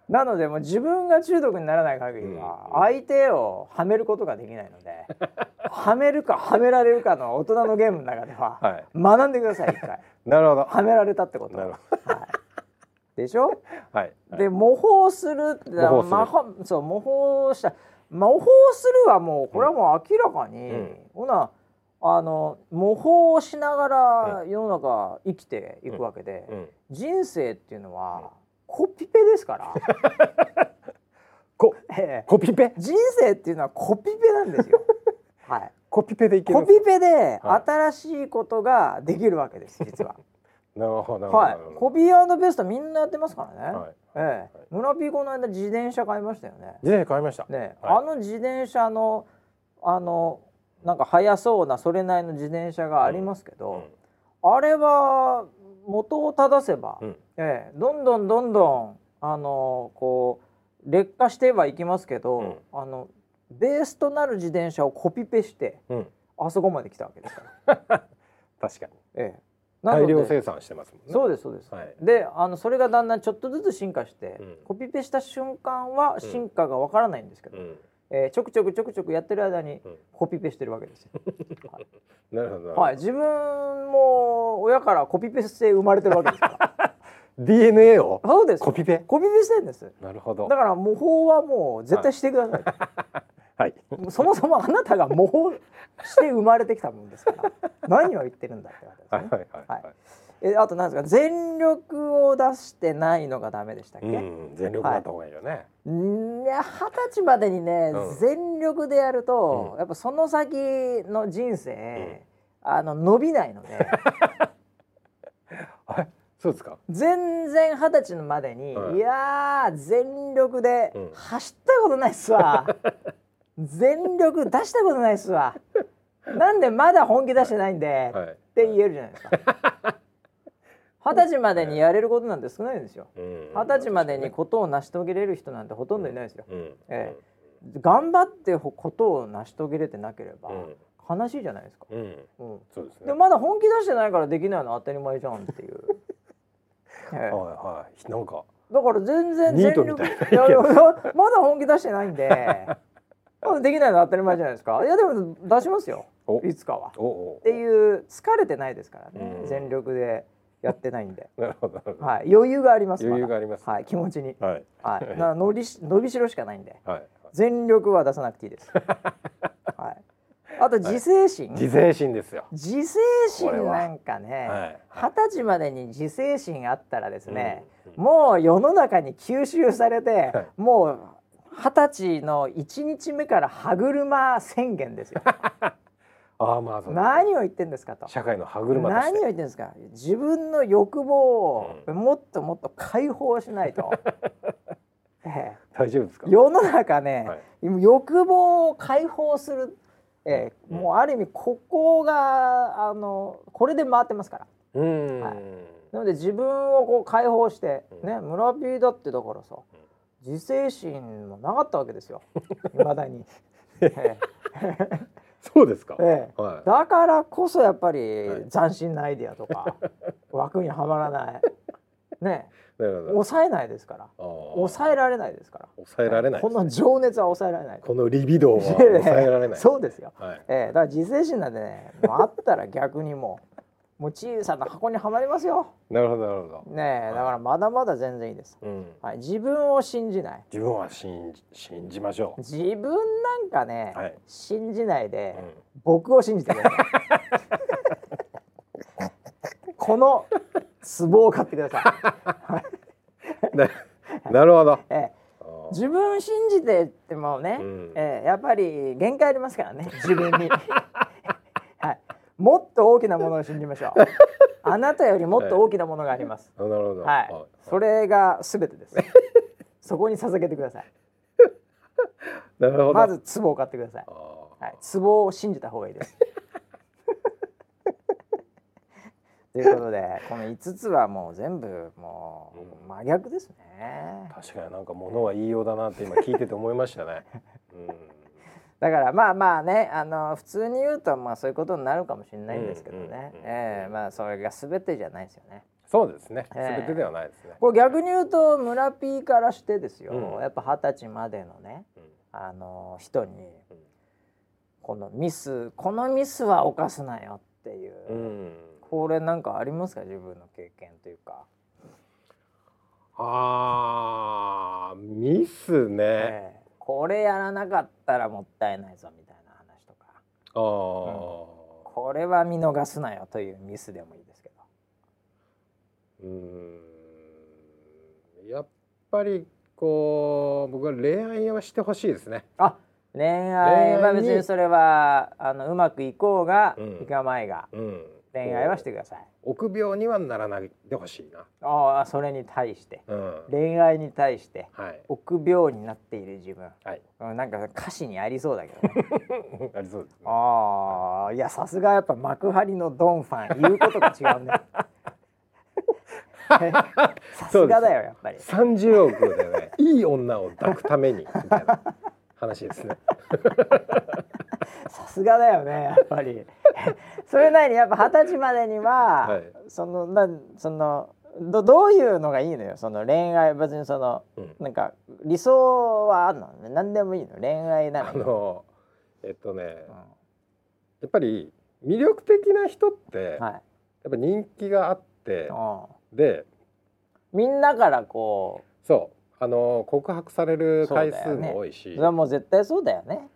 A: なのでもう自分が中毒にならない限りは相手をはめることができないので、はめるかはめられるかの大人のゲームの中では学んでください一回。
B: なるほど。
A: はめられたってこと。はい。でしょ？
B: はい。
A: で模倣する模倣そう模倣した模倣するはもうこれはもう明らかに、うん、ほなあの模倣をしながら世の中生きていくわけで、うん。うん、人生っていうのは。コピペですから。
B: コ,、えー、コピペ？
A: 人生っていうのはコピペなんですよ。はい。
B: コピペでいけ
A: るコピペで新しいことができるわけです、実は。
B: なるほど
A: はい。コピーベストみんなやってますからね、はい、ええ。ー、村ピーこの間自転車買いましたよね。
B: 自転車買いました。
A: ね、はい、あの自転車のあのなんか速そうなそれなりの自転車がありますけど、うん。うん、あれは元を正せば、うん、えー、どんどんどんどんあのこう劣化してはいきますけど、うん、あのベースとなる自転車をコピペして、うん、あそこまで来たわけですか
B: ら。確かに。ええ。大量生産してますもんね。
A: そうですそうです。はい、で、あのそれがだんだんちょっとずつ進化して、うん、コピペした瞬間は進化がわからないんですけど、うん、えー、ちょくちょくちょくちょくやってる間にコピペしてるわけですよ。
B: はい、なるほど。
A: はい、自分も親からコピペして生まれてるわけですから。
B: DNA を
A: そうです。
B: コピペ？
A: コピペしてんです。
B: なるほど。
A: だから模倣はもう絶対してください、
B: はい、
A: そもそもあなたが模倣して生まれてきたもんですから。何を言ってるんだって
B: 話ですね。はいはいはい、はい
A: えあとなんですか？全力を出してないのがダメでしたっけ、う
B: ん、全力だった方がいいよね、はい、
A: いや二十歳までにね、うん、全力でやると、うん、やっぱその先の人生、うん、あの伸びないので。
B: そうですか？
A: 全然二十歳までに、はい、いや全力で走ったことないっすわ、全力出したことないっすわ。なんでまだ本気出してないんで、はい、って言えるじゃないですか 二十歳までにやれることなんて少ないんですよ。二十、歳までにことを成し遂げれる人なんてほとんどいないですよ、ええ、頑張ってことを成し遂げれてなければ、悲しいじゃないですか、うん。
B: そうですね。
A: でまだ本気出してないからできないのは当たり前じゃんっていう。
B: はいはい。なんか
A: だから全然全力。いやいやまだ本気出してないんで。できないのは当たり前じゃないですか。いやでも出しますよ。いつかは。っていう疲れてないですからね、全力でやってないんで。
B: なるほど
A: はい、余裕があります
B: 余裕があります、
A: はい、気持ちに。はい、はい、な伸び伸びしろしかないんで、はい、全力は出さなくていいです。はい。あと自制心、
B: 自制心ですよ。
A: 自制心なんかね二十、歳までに自制心あったらですね、もう世の中に吸収されて、もう二十歳の一日目から歯車宣言ですよ
B: あまあ
A: 何を言ってんですかと。
B: 社会の歯車
A: 何を言ってんですか。自分の欲望をもっともっと解放しないと、
B: ええ、大丈夫ですか？
A: 世の中ね、はい、欲望を解放する、ええ、もうある意味ここがあのこれで回ってますから。
B: うん、
A: はい、なので自分をこう解放してね村ピーだってだからさ自制心もなかったわけですよ。いまだに。え
B: えそうですか、
A: ええ。はい、だからこそやっぱり斬新なアイディアとか、枠にはまらない。ね。抑えないですから。抑えられないですから。
B: 抑えられない、
A: ね、この情熱は抑えられない。
B: このリビドーは抑えられない。
A: そうですよ、はい、ええ。だから自制心なんでねあったら逆にももう小さな箱にはまりますよ。
B: なるほどなるほ
A: ど。ねだからまだまだ全然いいです。うん、はい、自分を信じない。
B: 自分は信じ信じましょ
A: う。自分なんかね、はい、信じないで、うん、僕を信じてください。この壺を買ってください。
B: なるほど。
A: ええ自分信じてってもね、うん、えー、やっぱり限界ありますからね自分にもっと大きなものを信じましょう。あなたよりもっと大きなものがあります。
B: なるほど。
A: はい。それがすべてです。そこに捧げてください。
B: なるほど。
A: まず壺を買ってください。はい。壺を信じた方がいいです。ということでこの5つはもう全部もう真逆ですね。
B: 確かになんかものは言いようだなって今聞いてて思いましたね。うん
A: だからまあまあねあの普通に言うとまあそういうことになるかもしれないんですけどね、ええまあそれが全てじゃないですよね。
B: そうですね。す、べ、てではないですね。
A: これ逆に言うと村 P からしてですよ。うん、やっぱ二十歳までのね、うん、あの人に、うん、このミスこのミスは犯すなよっていう、これなんかありますか？自分の経験というか。
B: ああミスね。え
A: えこれやらなかったらもったいないぞみたいな話とか。あ、うん、これは見逃すなよというミスでもいいですけ
B: ど。うん。やっぱりこう僕は恋愛はしてほしいですね。
A: あ恋愛は別にそれはあのうまくいこうが、うん、いかまいが、うん、恋愛はしてください。
B: 臆病にはならないでほしいな。
A: ああそれに対して、うん、恋愛に対して、はい、臆病になっている自分、はい、うん、なんか歌詞にありそうだけど
B: ね。ありそうです、ね、
A: ああいやさすがやっぱ幕張のドンファン言うことが違うね。さすがだよやっぱり。
B: 30億でね。いい女を抱くためにみたいな話ですね
A: さすがだよね。やっぱり。それなりにやっぱ二十歳までには、はい、そのなそのどどういうのがいいのよ？その恋愛別にその、うん、なんか理想はあるの？何でもいいの？恋愛なのあの
B: えっとね、うん、やっぱり魅力的な人って、はい、やっぱ人気があって、で
A: みんなからこ
B: うそう。あの告白される回数も多いし。そ、
A: ね,、れはもう絶対そうだよね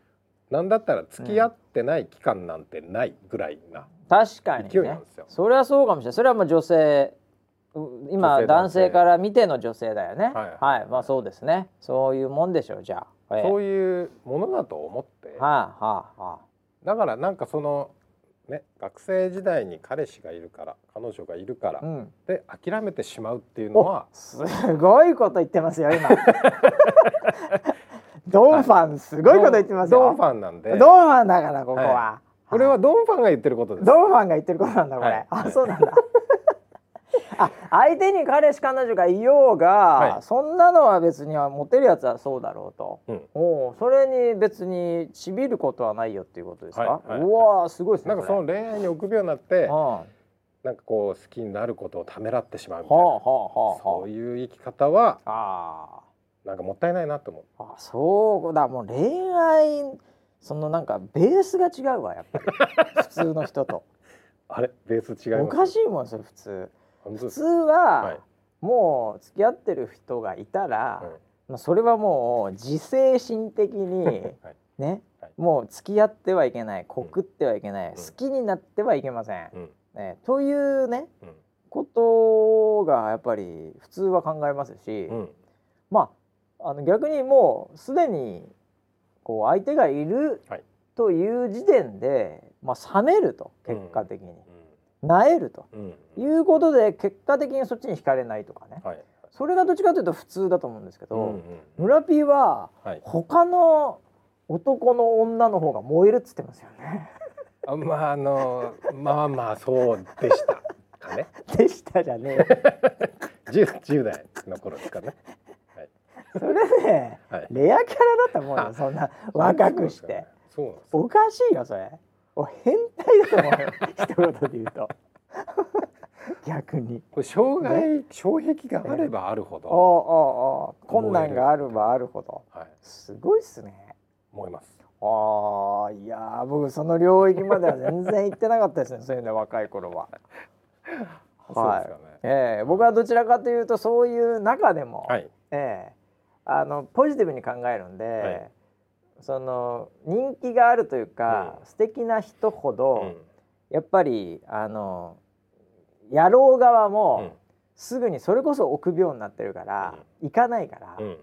B: なんだったら付き合ってない期間なんてないぐらいな
A: 確かに、ね、それはそうかもしれない。それはもう女性今男性。から見ての女性だよね、はい、はい、まあそうですね。そういうもんでしょうじゃ
B: あ、えそういうものだと思って、はあはあはあ、だからなんかそのね学生時代に彼氏がいるから彼女がいるから、うん、で諦めてしまうっていうのは
A: すごいこと言ってますよ今 ドンファンすごいこと言ってますよ。
B: ドンファンなんで。
A: ドンファンだからここは。は
B: い、これはドンファンが言ってることです。
A: ドンファンが言ってることなんだこれ。はい、あそうなんだ。あ相手に彼氏彼女がいようが、はい、そんなのは別にはモテるやつはそうだろうと、うん、おそれに別にちびることはないよっていうことですか、はいはい、うわすごいです
B: ねなんかその恋愛に臆病になって、うん、なんかこう好きになることをためらってしまうみたいな、はあはあはあ、そういう生き方はあなんかもったいないなと思う。
A: あそうだもう恋愛そのなんかベースが違うわやっぱり。普通の人と。
B: あれ？ベース違い
A: おかしいもんそれ普通。普通は、はい、もう付き合ってる人がいたら、まあ、それはもう自制心的に、はい、ね、はい、もう付き合ってはいけない告ってはいけない、うん、好きになってはいけません、うん、ね、というね、うん、ことがやっぱり普通は考えますし、まああの逆にもうすでにこう相手がいるという時点で、まあ、冷めると結果的に、うん、なえると、うん、いうことで結果的にそっちに惹かれないとかね、はい、それがどっちかというと普通だと思うんですけど、うんうん、村 P は他の男の女の方が燃えるっつってますよね。
B: あまああのまあまあそうでしたかね。
A: でしたじゃねえ。
B: 10, 10代の頃ですかね。
A: それね、はい、レアキャラだと思うよそんな若くして、そうおかしいよそれ。お変態だと思うよ 一言で言うと。逆に。
B: これ障害、ね、障壁があればあるほど、
A: おおお困難があればあるほど、はい、すごいっすね。
B: 思います。
A: ああいや僕その領域までは全然行ってなかったですね そういうの若い頃は。はい、ね、えー、僕はどちらかというとそういう中でも、はい、えー、あのポジティブに考えるんで、はい、その人気があるというか、うん、素敵な人ほど、うん、やっぱりあの野郎側も、うん、すぐにそれこそ臆病になってるから、行かないから、うん。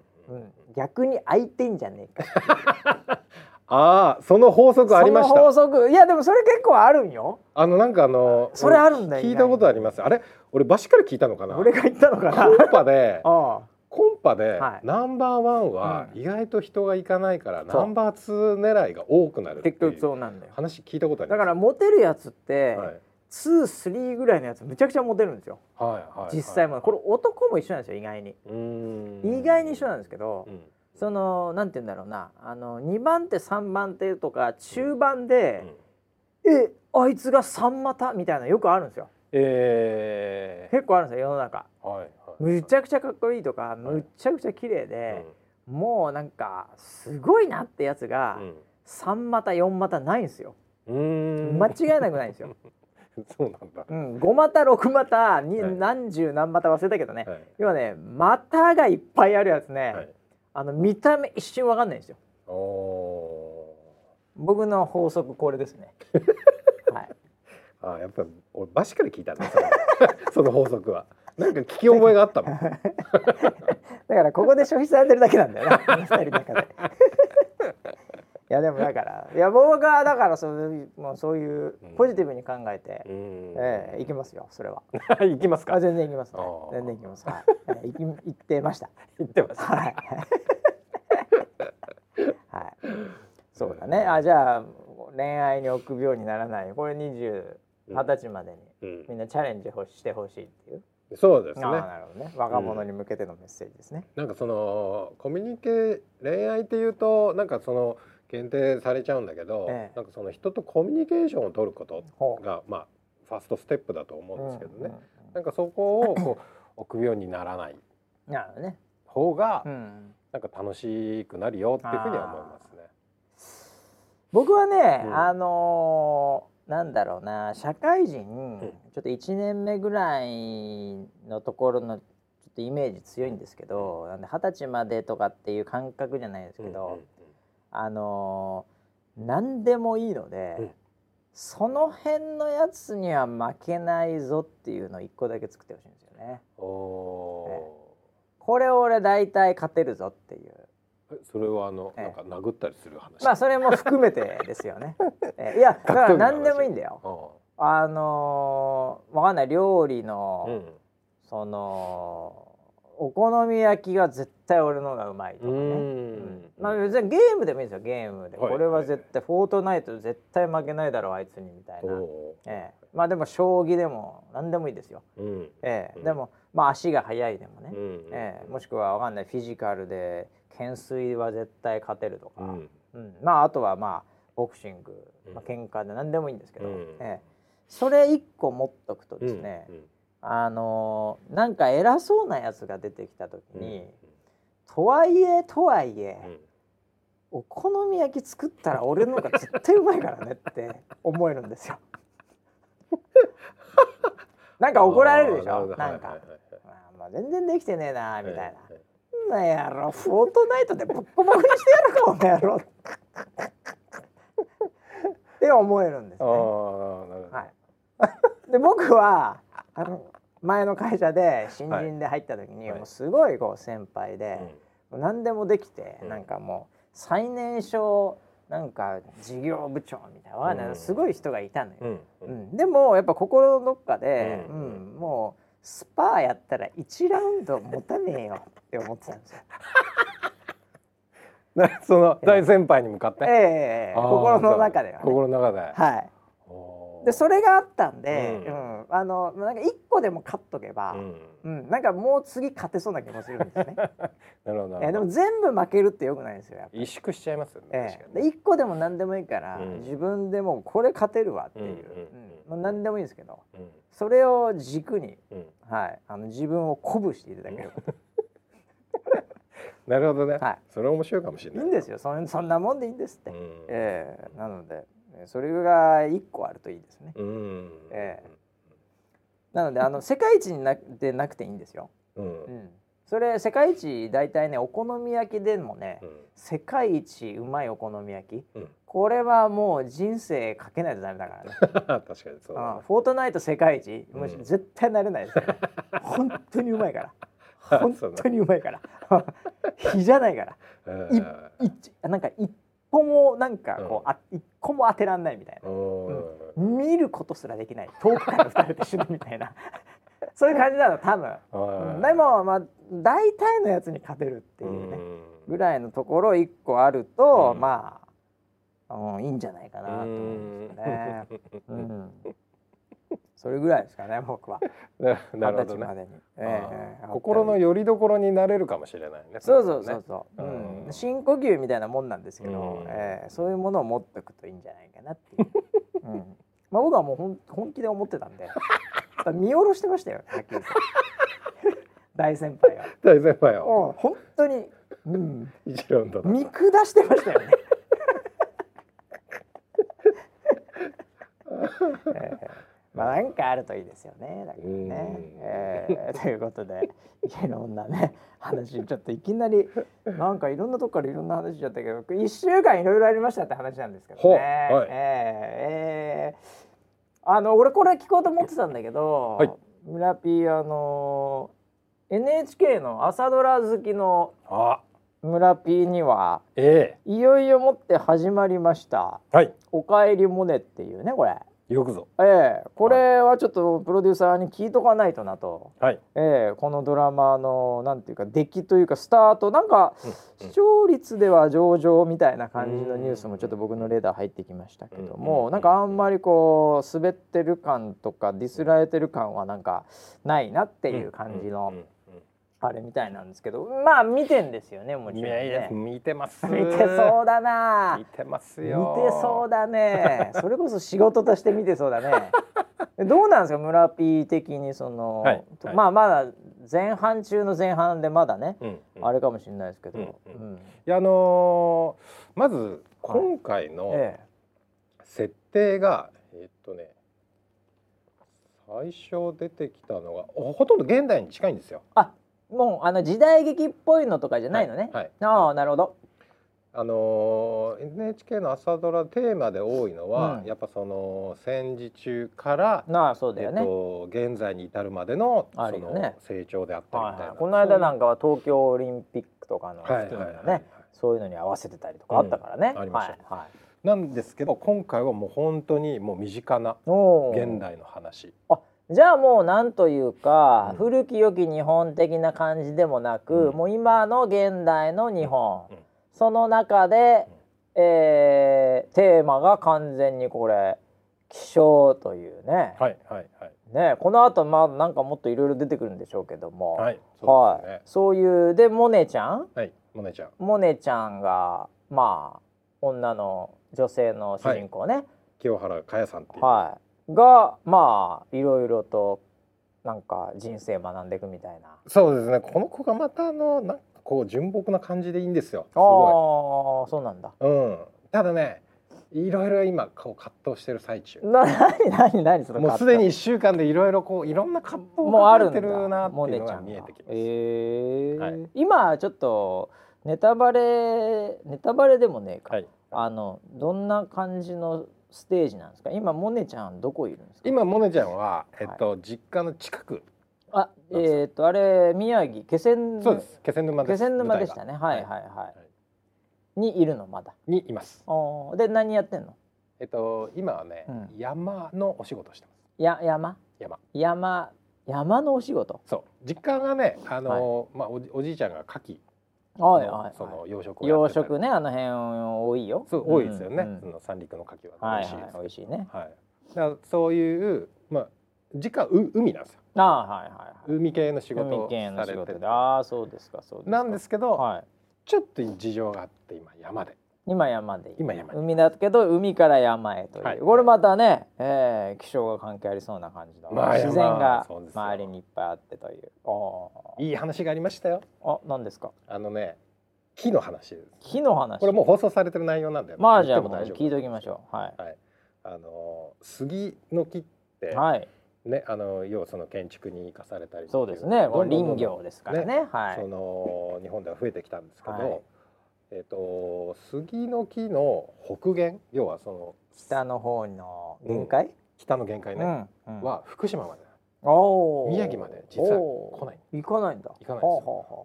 A: 逆に空いてんじゃねえか。
B: ああその法則ありました。
A: 法則いやでもそれ結構あるんよ。
B: あのなんかあの
A: それあるんだ
B: よ聞いたことあります。あれ？俺バシから聞いたのかな？
A: 俺が言ったのかな？
B: コンパで コンパで、ナンバーワンは意外と人が行かないから、ナンバーツー狙いが多くなる
A: 結局そう
B: 話聞いたことあり
A: ます。だからモテるやつって、はい、ツースリーぐらいのやつむちゃくちゃモテるんですよ、はいはい、実際も。これ男も一緒なんですよ意外に。意外に一緒なんですけど、うん。そのなんて言うんだろうな。あの2番手3番手とか中盤で、うん、えあいつが3股みたいなよくあるんですよ。えー、結構あるんですよ世の中、はいはい、むちゃくちゃかっこいいとか、むちゃくちゃ綺麗で、うん、もうなんかすごいなってやつが、うん、3股4股ないんですよ。間違いなくないんですよ。
B: そうなんだ、
A: うん、5股6股に、はい、何十何股忘れたけどね、はい、要はね股がいっぱいあるやつね、はい。あの見た目一瞬わかんないんですよ。僕の法則これですね。はい。
B: あやっぱ俺バシから聞いたんだ その法則は。なんか聞き覚えがあったもん。だ
A: からここで消費されてるだけなんだよな、二人の中で。いやでもだからいや僕はだからそういうもうそういうポジティブに考えて、うん、えー、行きますよそれは。
B: 行きますか？
A: 全然行きます。ね全然行きます。はい、き行ってました。
B: 行ってます。
A: はい。はい。そうだね。あじゃあ恋愛に臆病にならない。これ二十二十歳までに、みんなチャレンジしてほしいっていう
B: そうですね。
A: なるほどね。若者に向けてのメッセージですね。
B: うん、なんかそのコミュニケ恋愛っていうとなんかその限定されちゃうんだけど、ええ、なんかその人とコミュニケーションを取ることがまあファーストステップだと思うんですけどね、うんうんうん、なんかそこをこう臆病にならない。方がなんか楽しくなるよっていうふうには思いますね。
A: 僕はね、うん、あのー、なんだろうな社会人、ちょっと1年目ぐらいのところのちょっとイメージ強いんですけど、なんで二十歳までとかっていう感覚じゃないですけど、あのー、何でもいいので、うん、その辺のやつには負けないぞっていうのを一個だけ作ってほしいんですよね。おこれ俺大体勝てるぞっていう。
B: それはあの、なんか殴ったりする話。
A: まあそれも含めてですよね。えいやだから何でもいいんだよ。あのー、わかんない。料理の、うん、そのお好み焼きが絶対俺のがうまいとかね、うん、まあ別にゲームでもいいですよゲームで、はい、これは絶対、フォートナイト絶対負けないだろうあいつにみたいな、ええ、まあでも将棋でも何でもいいですよ、うん、ええ、でもまあ足が速いでもね、うん、ええ、もしくは分かんないフィジカルで懸垂は絶対勝てるとか、うん。まああとはまあボクシング、まあ喧嘩で何でもいいんですけど、ええ、それ一個持っとくとですね、あのなんか偉そうなやつが出てきた時に、うん、とはいえとはいえ、うん、お好み焼き作ったら俺の方が絶対うまいからねって 思えるんですよ。なんか怒られるでしょ？なんか、まあ、全然できてねえなみたいな。はいはい、なやろ。フォートナイトでボッコボコにしてやるかお前やろ って思えるんですね。はい、で僕はあの前の会社で新人で入った時に、もうすごいこう先輩で、う何でもできて、なんかもう最年少なんか事業部長みたいな、すごい人がいたのよ、うん。でもやっぱ心のどっかで、うん。もうスパーやったら1ラウンド持たねえよ。って思ってたんですよ。
B: その大先輩に向かって、
A: ええ。心の中では、ね、
B: 心の中で。
A: はいでそれがあったんで、うん、うん、あのなんか一個でも勝っとけば、うん、うん、なんかもう次勝てそうな気もするんですね。なるほど。えでも全部負けるってよくないですよ。
B: 萎縮しちゃいますよね。
A: えー、で一個でも何でもいいから、うん、自分でもこれ勝てるわっていう、うんうん、何でもいいですけど、それを軸に、はい。あの自分を鼓舞していただければ。
B: なるほどね、はい、それ面白いかもしれない。
A: いいんですよ。そんそんなもんでいいんですって、うん、えー、なのでそれが一個あるといいですね、うん、えー、なのであの世界一になってなくていいんですよ、うん、うん。それ世界一大体ねお好み焼きでもね、うん、世界一うまいお好み焼き、うん、これはもう人生かけないとダメだからね。
B: 確かにそう、
A: ね、フォートナイト世界一、もう絶対なれないですよ、本当にうまいから。本当にうまいから。日じゃないから、いいなんか一歩もなんかこう、あ一個も当てらんないみたいな、うん、見ることすらできない。遠くから二人で死ぬみたいな。そういう感じなの多分、うん、でもまあ大体のやつに勝てるっていうね、ぐらいのところ1個あると、まあ、うん、いいんじゃないかなと思うんですよね。うんそれぐらいですかね僕は。
B: なるほどね。えー、心の拠り所になれるかもしれないね。
A: そうそうそうそう。うん、深呼吸みたいなもんなんですけど、うえー、そういうものを持っておくといいんじゃないかなっていう。うん、まあ僕はもう本本気で思ってたんで、見下ろしてましたよ。はっきり 大先輩は。
B: 大先輩は。
A: 本当に、うん、
B: 一論だ。
A: 見下してましたよね。えー、まあなんかあるといいですよね。だからね。えー、ということでいろんなね話ちょっといきなりなんかいろんなとこからいろんな話しちゃったけど一週間いろいろありましたって話なんですけどね。はい、えー、えー、あの俺これ聞こうと思ってたんだけど、はい、村ピーあの NHK の朝ドラ好きの村 P には、ええ、いよいよもって始まりました「はい、おかえりモネ」っていうねこれ。
B: よくぞ。
A: ええこれはちょっとプロデューサーに聞いとかないとなと。はい。ええこのドラマのなんていうか出来というかスタートなんか、視聴率では上々みたいな感じのニュースもちょっと僕のレーダー入ってきましたけども、なんかあんまりこう滑ってる感とかディスられてる感はなんかないなっていう感じの。あれみたいなんですけどまあ見てんですよねもちろんね
B: 見てます。
A: 見てそうだな。
B: 見てますよ。
A: 見てそうだね。それこそ仕事として見てそうだね。どうなんですか村 P 的にその、はいはい、まあまだ前半中の前半でまだね、うんうん、あれかもしれないですけど、うんうん。
B: うん、いやあのー、まず今回の設定が、えー、っとね最初出てきたのがほとんど現代に近いんですよ。
A: あもうあの時代劇っぽいのとかじゃないのね。はい、ああなるほど。
B: あの NHK の朝ドラテーマで多いのは、うん、やっぱその戦時中から
A: ああそうだよね、
B: えっと、現在に至るまでのその成長であったりみたいな、はいはい、
A: この間なんかは東京オリンピックとかの付近のね。そういうのに合わせてたりとかあったからね。うん、ありました、
B: はい、なんですけど今回はもう本当にもう身近な現代の話。
A: あじゃあもうなんというか、うん、古き良き日本的な感じでもなく、うん、もう今の現代の日本、うん、その中で、えー、テーマが完全にこれ気象というね。はいはいはい。ねこの後まあなんかもっといろいろ出てくるんでしょうけども、はいそう、ねはい、そういうでモネちゃん、
B: はい、モネちゃん、
A: モネちゃんがまあ女の女性の主人公ね、はい、
B: 清原果耶さんっていう。
A: はい。がまあいろいろとなんか人生学んでいくみたいな。
B: そうですね。この子がまたあのなんかこう純朴な感じでいいんですよ。
A: すごい。ああそうなんだ。
B: うん。ただねいろいろ今こう葛藤してる最中。
A: な何何何そ
B: れもうすでに1週間でいろいろこういろんな葛藤を抱えてるなっていうのが見えてきます。え
A: ー。はい、今ちょっとネタバレネタバレでもねはい、あのどんな感じのステージなんですか？今モネちゃんどこいるんですか？
B: 今モネちゃんは、えっと、はい、実家の近く。
A: あえー、っとあれ宮城気仙
B: そうです。気仙沼
A: 気仙沼でしたね。はいはいはい、はい、にいるのまだ。
B: にいます。
A: で何やってんの？
B: えっと今はね、うん、山のお仕事してます。
A: や山？
B: 山。
A: 山山のお仕事？
B: そう。実家がねあの、はい、まあおじおじいちゃんが牡蠣
A: はいはい、
B: その養殖
A: 養殖ねあの辺多いよ。
B: そう多いですよね、うん、その三陸の牡蠣は美味しい。です、はい
A: はい、美味しいね。
B: はい。だからそういうまあ時間う海なんですよ。
A: あはいはい、
B: 海系の仕事を
A: されてああそうですかそうですか。
B: なんですけど、はい、ちょっと事情があって今山で
A: 今山で
B: 今山
A: 海だけど海から山へという、はい、これまたね、えー、気象が関係ありそうな感じの、まあ、自然が周りにいっぱいあってという。
B: いい話がありましたよ。
A: あ何ですか？
B: あのね木の話
A: 木の話。
B: これもう放送されてる内容なんで
A: まあじゃあ聞いておきましょう。はい、はい、
B: あの杉の木って、はい。ね、あの要はその建築に生かされたり
A: そうですね。林業ですからね、ね、
B: はい、その日本では増えてきたんですけど、はい、えっ、ー、と杉の木の北限？要はその
A: 北の方の限界、うん、
B: 北の限界ね、うんうん、は福島まで。宮城まで。実は来ない
A: 行かないんだ。
B: 行かない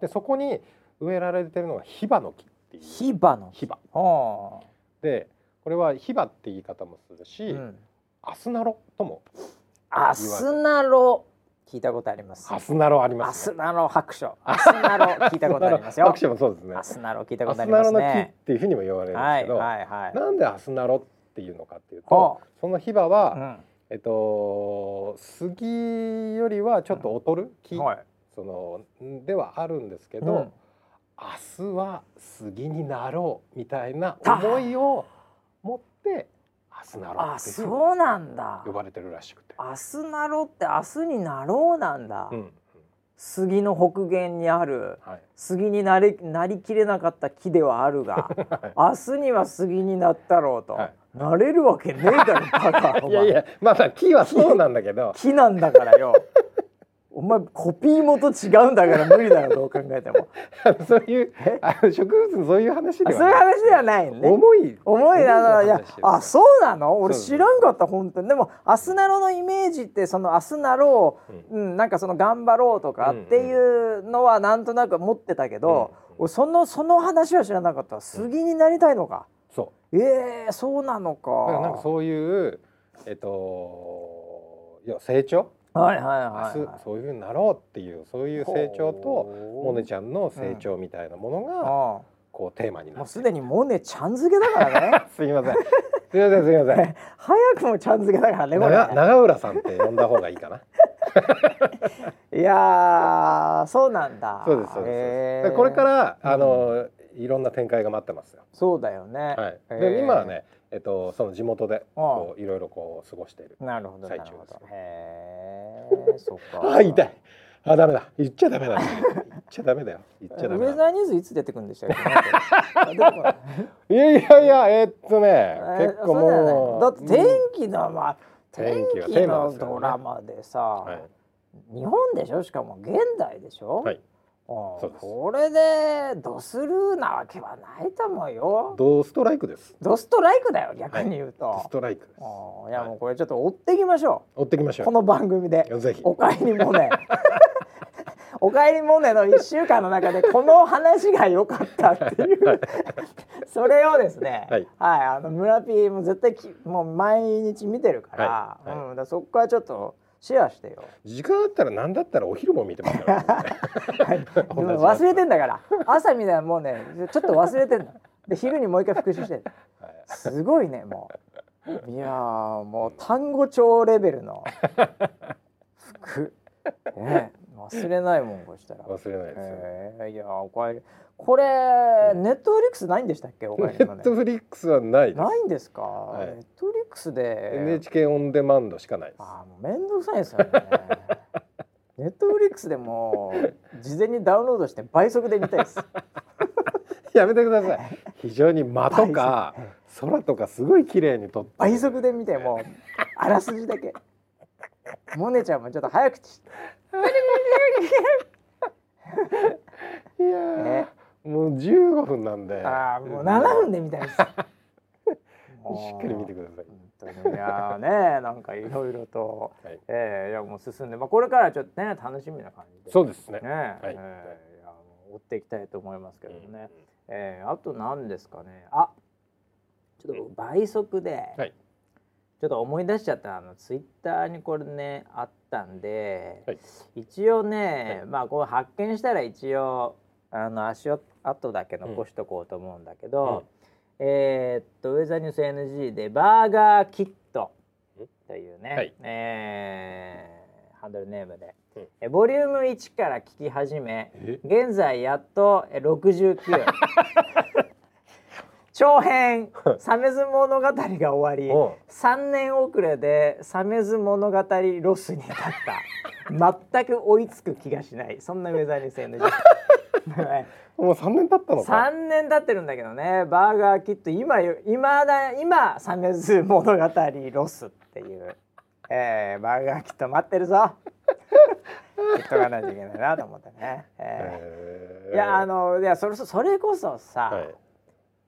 B: です、でそこに植えられてるのがヒバの木っていう。
A: ヒバの
B: ヒバ。でこれはヒバって言い方もするし、うん、アスナロとも
A: アスナロ聞いたことあります。
B: アスナロあります、
A: ね、アスナロ白書。アスナロ聞いたことありますよ。
B: 白書もそうですね。
A: アスナロ聞いたことありますね。アスナロ
B: の木っていうふうにも言われるんですけど、はいはいはい、なんでアスナロっていうのかっていうと、そのヒバは、うん、えっと杉よりはちょっと劣る木、うんはい、そのではあるんですけど、うん、明日は杉になろうみたいな思いをアスナロ
A: あそうなんだ。
B: 呼ばれてるらしくて。
A: アスナロって明日になろうなんだ、うん、杉の北限にある、はい、杉になりなりきれなかった木ではあるが、はい、明日には杉になったろうと、はい、なれるわけねえだろバカ
B: いやいやまあまあ木はそうなんだけど。
A: 木なんだからよお前コピー元違うんだから無理だよどう考えても。
B: そういうあの植物のそういう話では
A: そういう話ではないね。
B: 重い。
A: 重いないやあそうなの？俺知らんかった本当に。でもアスナロのイメージってそのアスナロう、うん、なんかその頑張ろうとかっていうのはなんとなく持ってたけど、うん、そのその話は知らなかった。杉になりたいのか、
B: そう。
A: ええー、そうなのか。だ
B: からなんかそういうえっといや成長？
A: はいはいはい、
B: 明日そういうふうになろうっていうそういう成長とモネちゃんの成長みたいなものが、こうテーマになって。もう
A: すでにモネちゃん付けだからね。
B: すみません。すみませんすみません。
A: 早くもちゃん付けだからね
B: 長浦さんって呼んだ方がいいかな。
A: いやそうなんだ。
B: そうですそうですこれからあの、いろんな展開が待ってますよ。
A: そうだよね、
B: はい、で今はねえっと、その地元でこういろいろこう過ごしている
A: なるほど最中です。
B: へえ、そっか。あ痛い。あダメだ。言っちゃダメだ。言っちゃダメだよ。言っちゃダメ。
A: ウェザーニュースいつ出てくるんでしたっけ？
B: いやいやいやえー、っとね、結構
A: もうだって天気のまあ天気のドラマでさ、はい、日本でしょ？しかも現代でしょ？はい。これでドスルーなわけはないと思うよ。
B: ドストライクです。
A: ドストライクだよ逆に言うと。
B: はい、ストライク
A: いやもうこれちょっと追っていきましょ
B: う。追っていきましょう。
A: この番組で。
B: ぜひ。
A: おかえりモネ。おかえりモネの一週間の中でこの話が良かったっていうそれをですね、はい、はい、あの村ピーも絶対きもう毎日見てるから、はいはい、うん、だそこからちょっと。シェアしてよ。
B: 時間あったら何だったらお昼も見てますから、ね。
A: はい、忘れてんだから。朝見たらもうね。ちょっと忘れてんだで昼にもう一回復習して。るすごいねもう。いやもう単語帳レベルの。服。ね。忘れないもんこしたら。
B: 忘れないですよ、え
A: ー、いやおかえりこれ、ネットフリックスないんでしたっけ？
B: ね、ネットフリックスはない
A: ないんですか、はい、ネットフリックスで。
B: NHK オンデマンドしかない
A: あもう面倒くさいですよね。ネットフリックスでも事前にダウンロードして倍速で見たいです。
B: やめてください。非常に間とか空とかすごい綺麗に撮って
A: 倍速で見てもあらすじだけ。モネちゃんもちょっと早口。
B: いや、もう15分なんで。
A: ああもう7分で見たいです。しっか
B: り見てください。
A: いやねなんかいろいろと、はい、えー、いやもう進んでまあこれからちょっとね楽しみな感じで。
B: そうですね。
A: ね、はい、えー、いや追っていきたいと思いますけどね、うん、えー、あと何ですかね。あちょっと倍速で、はい。ちょっと思い出しちゃった。あのツイッターにこれねあったんで、はい、一応ね、はい、まあこう発見したら一応あの足跡だけ残しとこうと思うんだけど、うん、えー、っとウェザーニュース NG でバーガーキットというね、はい、えー、ハンドルネームで、うん、えボリューム1から聞き始め現在やっと69 長編「サメズ物語」が終わり3年遅れで「サメズ物語ロス」になった。全く追いつく気がしない。そんなウェザーニュース NG
B: もう3年経ったのか。
A: 3年経ってるんだけどね。バーガーキット今今だ今サメズ物語ロスっていう、えー、バーガーキット待ってるぞ。言っとかないといけないなと思ってね、えー、いやあのいやそれそれこそさ、はい、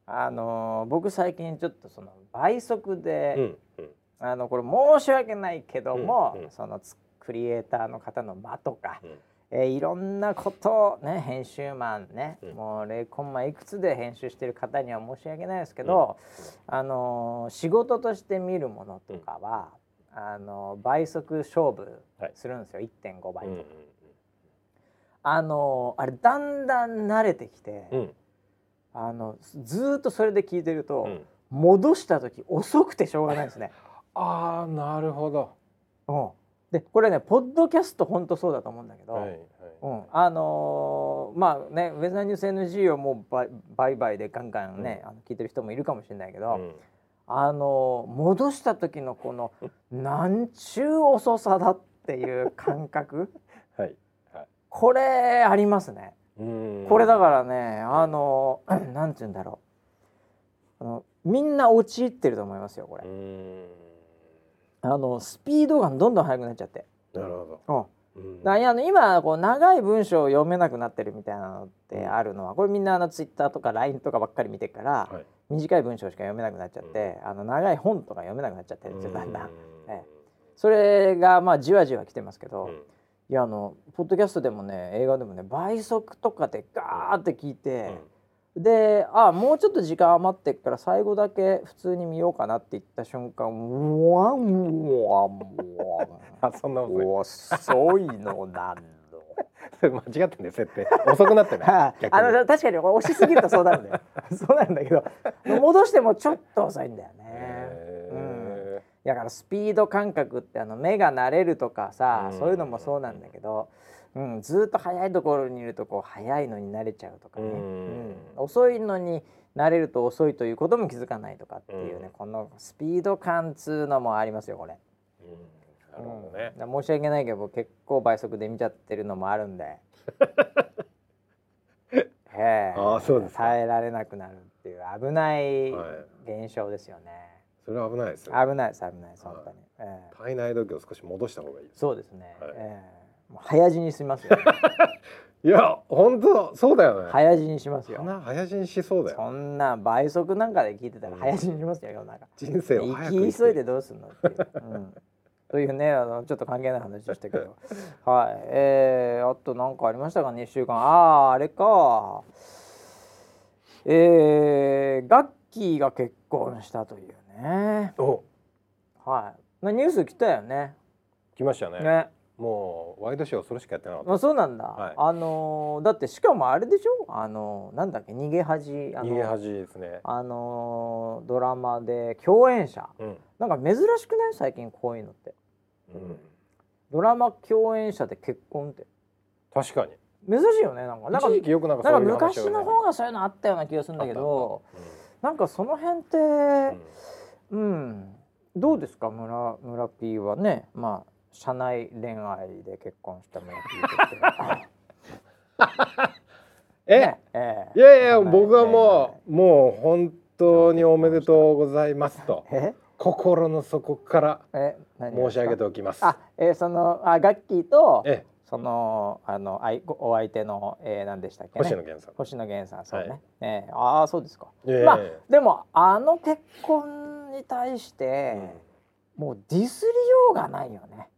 A: あの僕最近ちょっとその倍速で、うんうん、あのこれ申し訳ないけども、うんうん、そのクリエイターの方の間とか、うんえー、いろんなことをね編集マンね、うん、もう0コンマいくつで編集してる方には申し訳ないですけど、うん、あのー、仕事として見るものとかは、うん、あのー、倍速勝負するんですよ、はい、1.5倍とか。あのあれだんだん慣れてきて、あのずっとそれで聞いてると、戻した時遅くてしょうがないですね。
B: ああなるほど。
A: うんでこれねポッドキャスト本当そうだと思うんだけど、はいはい、うん、あのー、まあねウェザーニュース NG をもう売買でガンガンね、うん、あの聞いてる人もいるかもしれないけど、うん、あのー、戻した時のこのなんちゅう遅さだっていう感覚、はい、はい、これありますね。これだからねあのー、なんて言うんだろう。あのみんな陥ってると思いますよこれ。あのスピードがどんどん速くなっちゃって。
B: なるほど。
A: うん。だあの今こう長い文章を読めなくなってるみたいなのってあるのはこれみんなあのツイッターとか LINE とかばっかり見てから、はい、短い文章しか読めなくなっちゃって、うん、あの長い本とか読めなくなっちゃってるんですよだんだん。ええ、それがまあじわじわ来てますけど、うん、いやあのポッドキャストでもね映画でもね倍速とかでガーって聞いて。うんであもうちょっと時間余ってっから最後だけ普通に見ようかなって言った瞬間うわうわうわ。
B: あ そんな
A: 遅いのなん
B: それ間違ってんだよ設定。遅くなってね あ
A: の確かに押しすぎるとそうなるんだよ。そうなんだけど戻してもちょっと遅いんだよね、うん、だからスピード感覚ってあの目が慣れるとかさそういうのもそうなんだけど、うん、ずっと速いところにいるとこう速いのに慣れちゃうとかね、うん、遅いのに慣れると遅いということも気づかないとかっていうね、このスピード感つうのもありますよこれ。なるほどね、申し訳ないけど結構倍速で見ちゃってるのもあるんで。
B: えあそうです
A: 耐えられなくなるっていう危ない現象ですよね。はい、
B: それは危ないです
A: ね。危ないです危ないです本当に。
B: えー、体内時計を少し戻した方がいい。
A: そうですね。はい、えー早死にしますよ、
B: いや本当そうだよね。
A: 早死にしますよ。
B: 早死にしそうだよ。
A: そんな倍速なんかで聞いてたら早死にしますよ世の中。
B: 人生を
A: 早く生き急いでどうすんのっていう、うん、というねあのちょっと関係ない話でしたけど。はい。えー、あと何かありましたかね1週間。あああれか。えー、ガッキーが結婚したというね。はい。ニュース来たよね。
B: 来ましたね。ねもうワイドショーそれしかやってなかった。あ
A: そうなんだ。はい、あのー、だってしかもあれでしょ？あのー、なんだっけ？逃げ恥？
B: 逃げ恥ですね。
A: あのー、ドラマで共演者、うん、なんか珍しくない？最近こういうのって。うん。ドラマ共演者で結婚って。
B: 確かに。
A: 珍しいよねなんか。なんかよくなんか、ね、昔の方がそういうのあったような気がするんだけど、うん、なんかその辺って、うん、うん、どうですか？村村 P はねまあ。社内恋愛で結婚したも
B: え、ね、えいやいや僕はもうもう本当におめでとうございますと。心の底から申し上げておきます。
A: あ、えー、そのあガッキーとそのあのあいお相手の、えー、何でしたっけ、
B: ね、星野源さん。
A: 星野源さんそうね。はい、えー、ああそうですか。まあでもあの結婚に対して、うん、もうディスりようがないよね。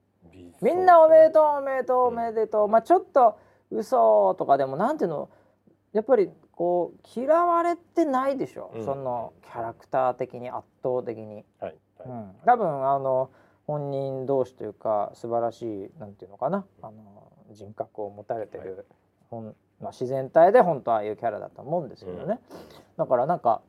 A: みんなおめでとうおめでとうおめでとう、まあちょっと嘘とかでもなんていうのやっぱりこう嫌われてないでしょ、う。ん、そのキャラクター的に圧倒的に、はい。はい、うん、多分あの本人同士というか素晴らしいなんていうのかな。あの人格を持たれてる、はい、まあ、自然体で本当ああいうキャラだと思うんですけどね、うん、だからなんか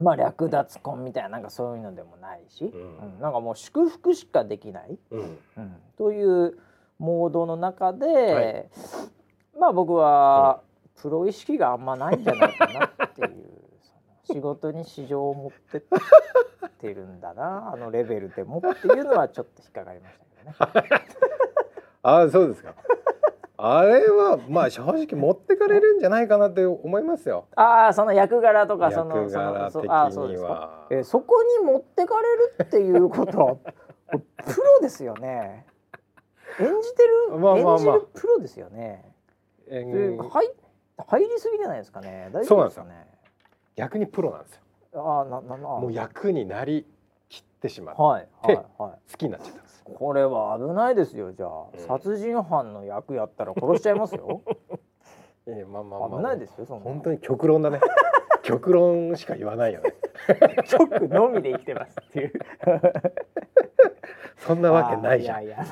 A: まあ略奪婚みたいななんかそういうのでもないし、うん、なんかもう祝福しかできない、うん、うん、というモードの中で、はい、まあ僕はプロ意識があんまないんじゃないかなっていう仕事に市場を持ってってるんだな。あのレベルでもっていうのはちょっと引っかかりましたけどね。
B: あそうですか。ああれはまあ正直持ってかれるんじゃないかなって思いますよ。
A: ああその役柄とかそ
B: の役柄的には
A: えそこに持ってかれるっていうことは プロですよね。演じてる、まあまあまあ、演じるプロですよね。入入りすぎじゃないですかね。大丈夫ですかね。
B: 逆にプロなんですよ。
A: ああななな
B: もう役になりきってしまって、はいはいはい、好きになっちゃったんです。
A: これは危ないですよじゃあ、うん、殺人犯の役やったら殺しちゃいますよ。
B: えまあまあま
A: あ。危ないですよ
B: そん本当に極論だね。極論しか言わないよね。
A: 極のみで生きてますっていう
B: そんなわけないじゃん。いやいや、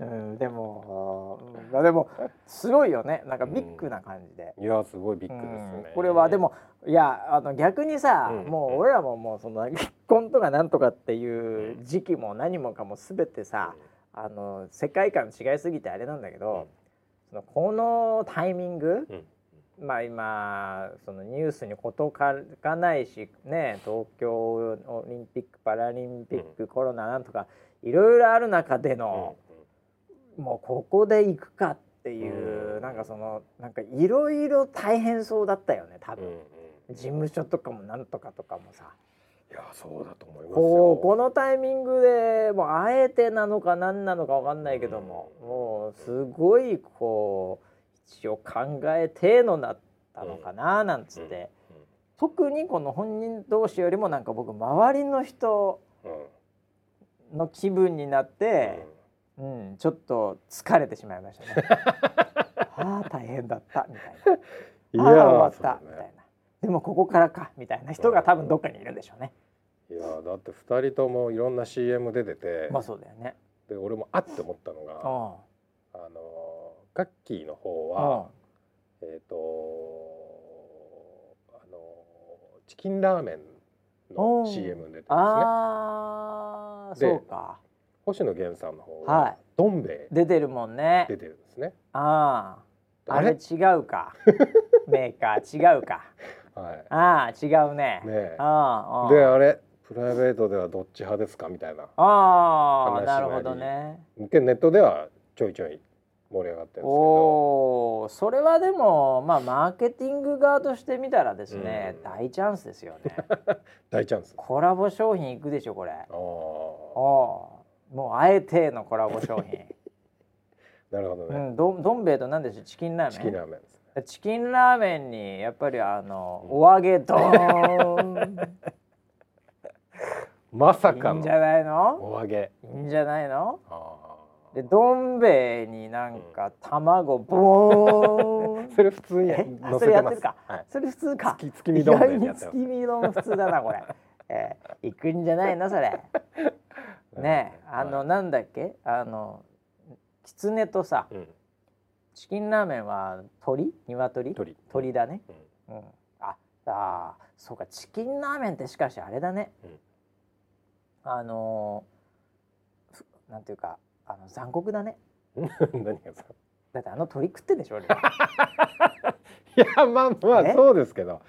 A: うん、でも、うん、でもすごいよね。なんかビッグな感じで。
B: うん、いやすごいビッグですね。
A: これはでもいやあの逆にさ、もう俺らももうその結婚とかなんとかっていう時期も何もかもすべてさ、あの世界観違いすぎてあれなんだけど、そのこのタイミング。まあ今そのニュースに事欠かないしね東京オリンピック・パラリンピック、コロナなんとかいろいろある中での、もうここで行くかっていう、なんかそのなんかいろいろ大変そうだったよね多分、事務所とかもなんとかとかもさ。
B: いやそうだと思います
A: ここのタイミングでもうあえてなのか何なのか分かんないけども、もうすごいこう。一応考えてのなったのかななんつって、特にこの本人同士よりもなんか僕周りの人の気分になって、うん、うん、ちょっと疲れてしまいましたね。ああ大変だったみたいな。いや終わった、みたいな。でもここからかみたいな人が多分どっかにいるんでしょうね。
B: いやだって2人ともいろんな CM 出てて
A: まあそうだよね
B: で俺もあって思ったのがあのガッキーの方は、えっ、ー、とあのチキンラーメンの CM に出てですね。
A: ああ、そうか。
B: 星野源さんの方は、はい、どん兵衛
A: 出てるもんね。
B: 出てるんですね。
A: ああ、あれ違うか。メーカー違うか。はい。ああ、違うね。
B: ねああ。で、あれ？プライベートではどっち派ですか？みたいな
A: ああなるほどね
B: ネットではちょいちょい盛り上がってるんですけど。お
A: それはでもまあマーケティング側として見たらですね、うん、大チャンスですよね。
B: 大チャンス。
A: コラボ商品いくでしょこれ。ああもうあえてのコラボ商品。
B: なるほどね、う
A: ん、どどん兵衛と何でしょう？チキンラーメン？
B: チキンラーメンです、
A: ね、チキンラーメンにやっぱりあの、うん、お揚げドーン。
B: まさかの。
A: いいんじゃないの？
B: お揚げ。
A: いいんじゃないの？ああでどん兵衛になんか卵ボー
B: ン。それ普通に
A: それやってるか、はい、それ普通か？
B: 月見丼
A: 月見丼普通だなこれ、えー、行くんじゃないの？それ。ねあの、はい、なんだっけ？あのきつねとさ、うん、チキンラーメンは鳥鶏？鳥鳥だね、うん、うん、ああそうかチキンラーメンってしかしあれだね、うん、あのなんていうかあの残酷だね。
B: 何がさ。
A: だってあの鳥食ってんでしょ い
B: やまあまあそうですけど。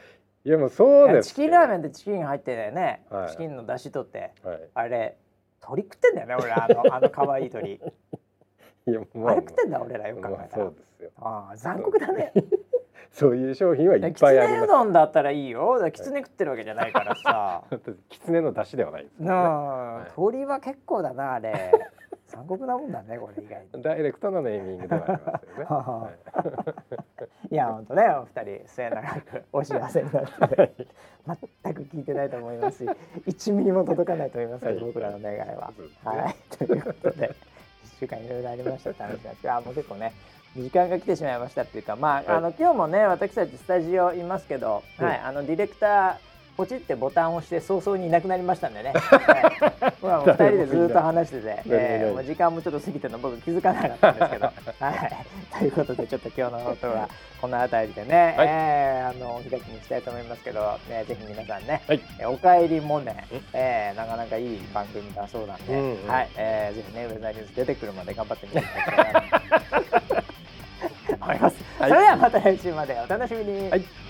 B: いやもうそうです
A: チキンラーメンでチキン入ってたよね、はい、チキンの出汁取って、はい、あれ鳥食ってんだよね俺あのあの可愛い鳥 いや、まあ、あ。れ食ってんだ俺らよく考えたら、まあ、そうですよ。ああ残酷だね。
B: そういう商品はいっぱいあり
A: うどんだったらいいよ。キツネ食ってるわけじゃないからさ。
B: キツネの出汁ではないです、
A: ね。なあ、はい、鳥は結構だなあれ。残酷なもんだねこれ意外に。
B: ダイレクトなネーミングではありますよね。はい、
A: い。や本当ねお二人末永くお幸せになって全く聞いてないと思いますし 1ミリも届かないと思います僕らの願いは、はい。ということで1週間いろいろありました。って話なんですけど もう結構ね時間が来てしまいましたっていうかまあはい、あの今日もね私たちスタジオいますけど、はい、あのディレクターポチってボタンを押して早々にいなくなりましたんでね、はい、まあ、2人でずっと話してて、えー、もう時間もちょっと過ぎてるの。僕気づかなかったんですけど、はい、ということでちょっと今日の音はこの辺りでね、はい、えー、あのお開きにしたいと思いますけど、ね、ぜひ皆さんね「はい、おかえりモネ」えー、なかなかいい番組だそうなんで、うんうん、はい。えー、ぜひねウェザーニュース出てくるまで頑張ってみていただきたいと思います。それではまた来週までお楽しみに。はい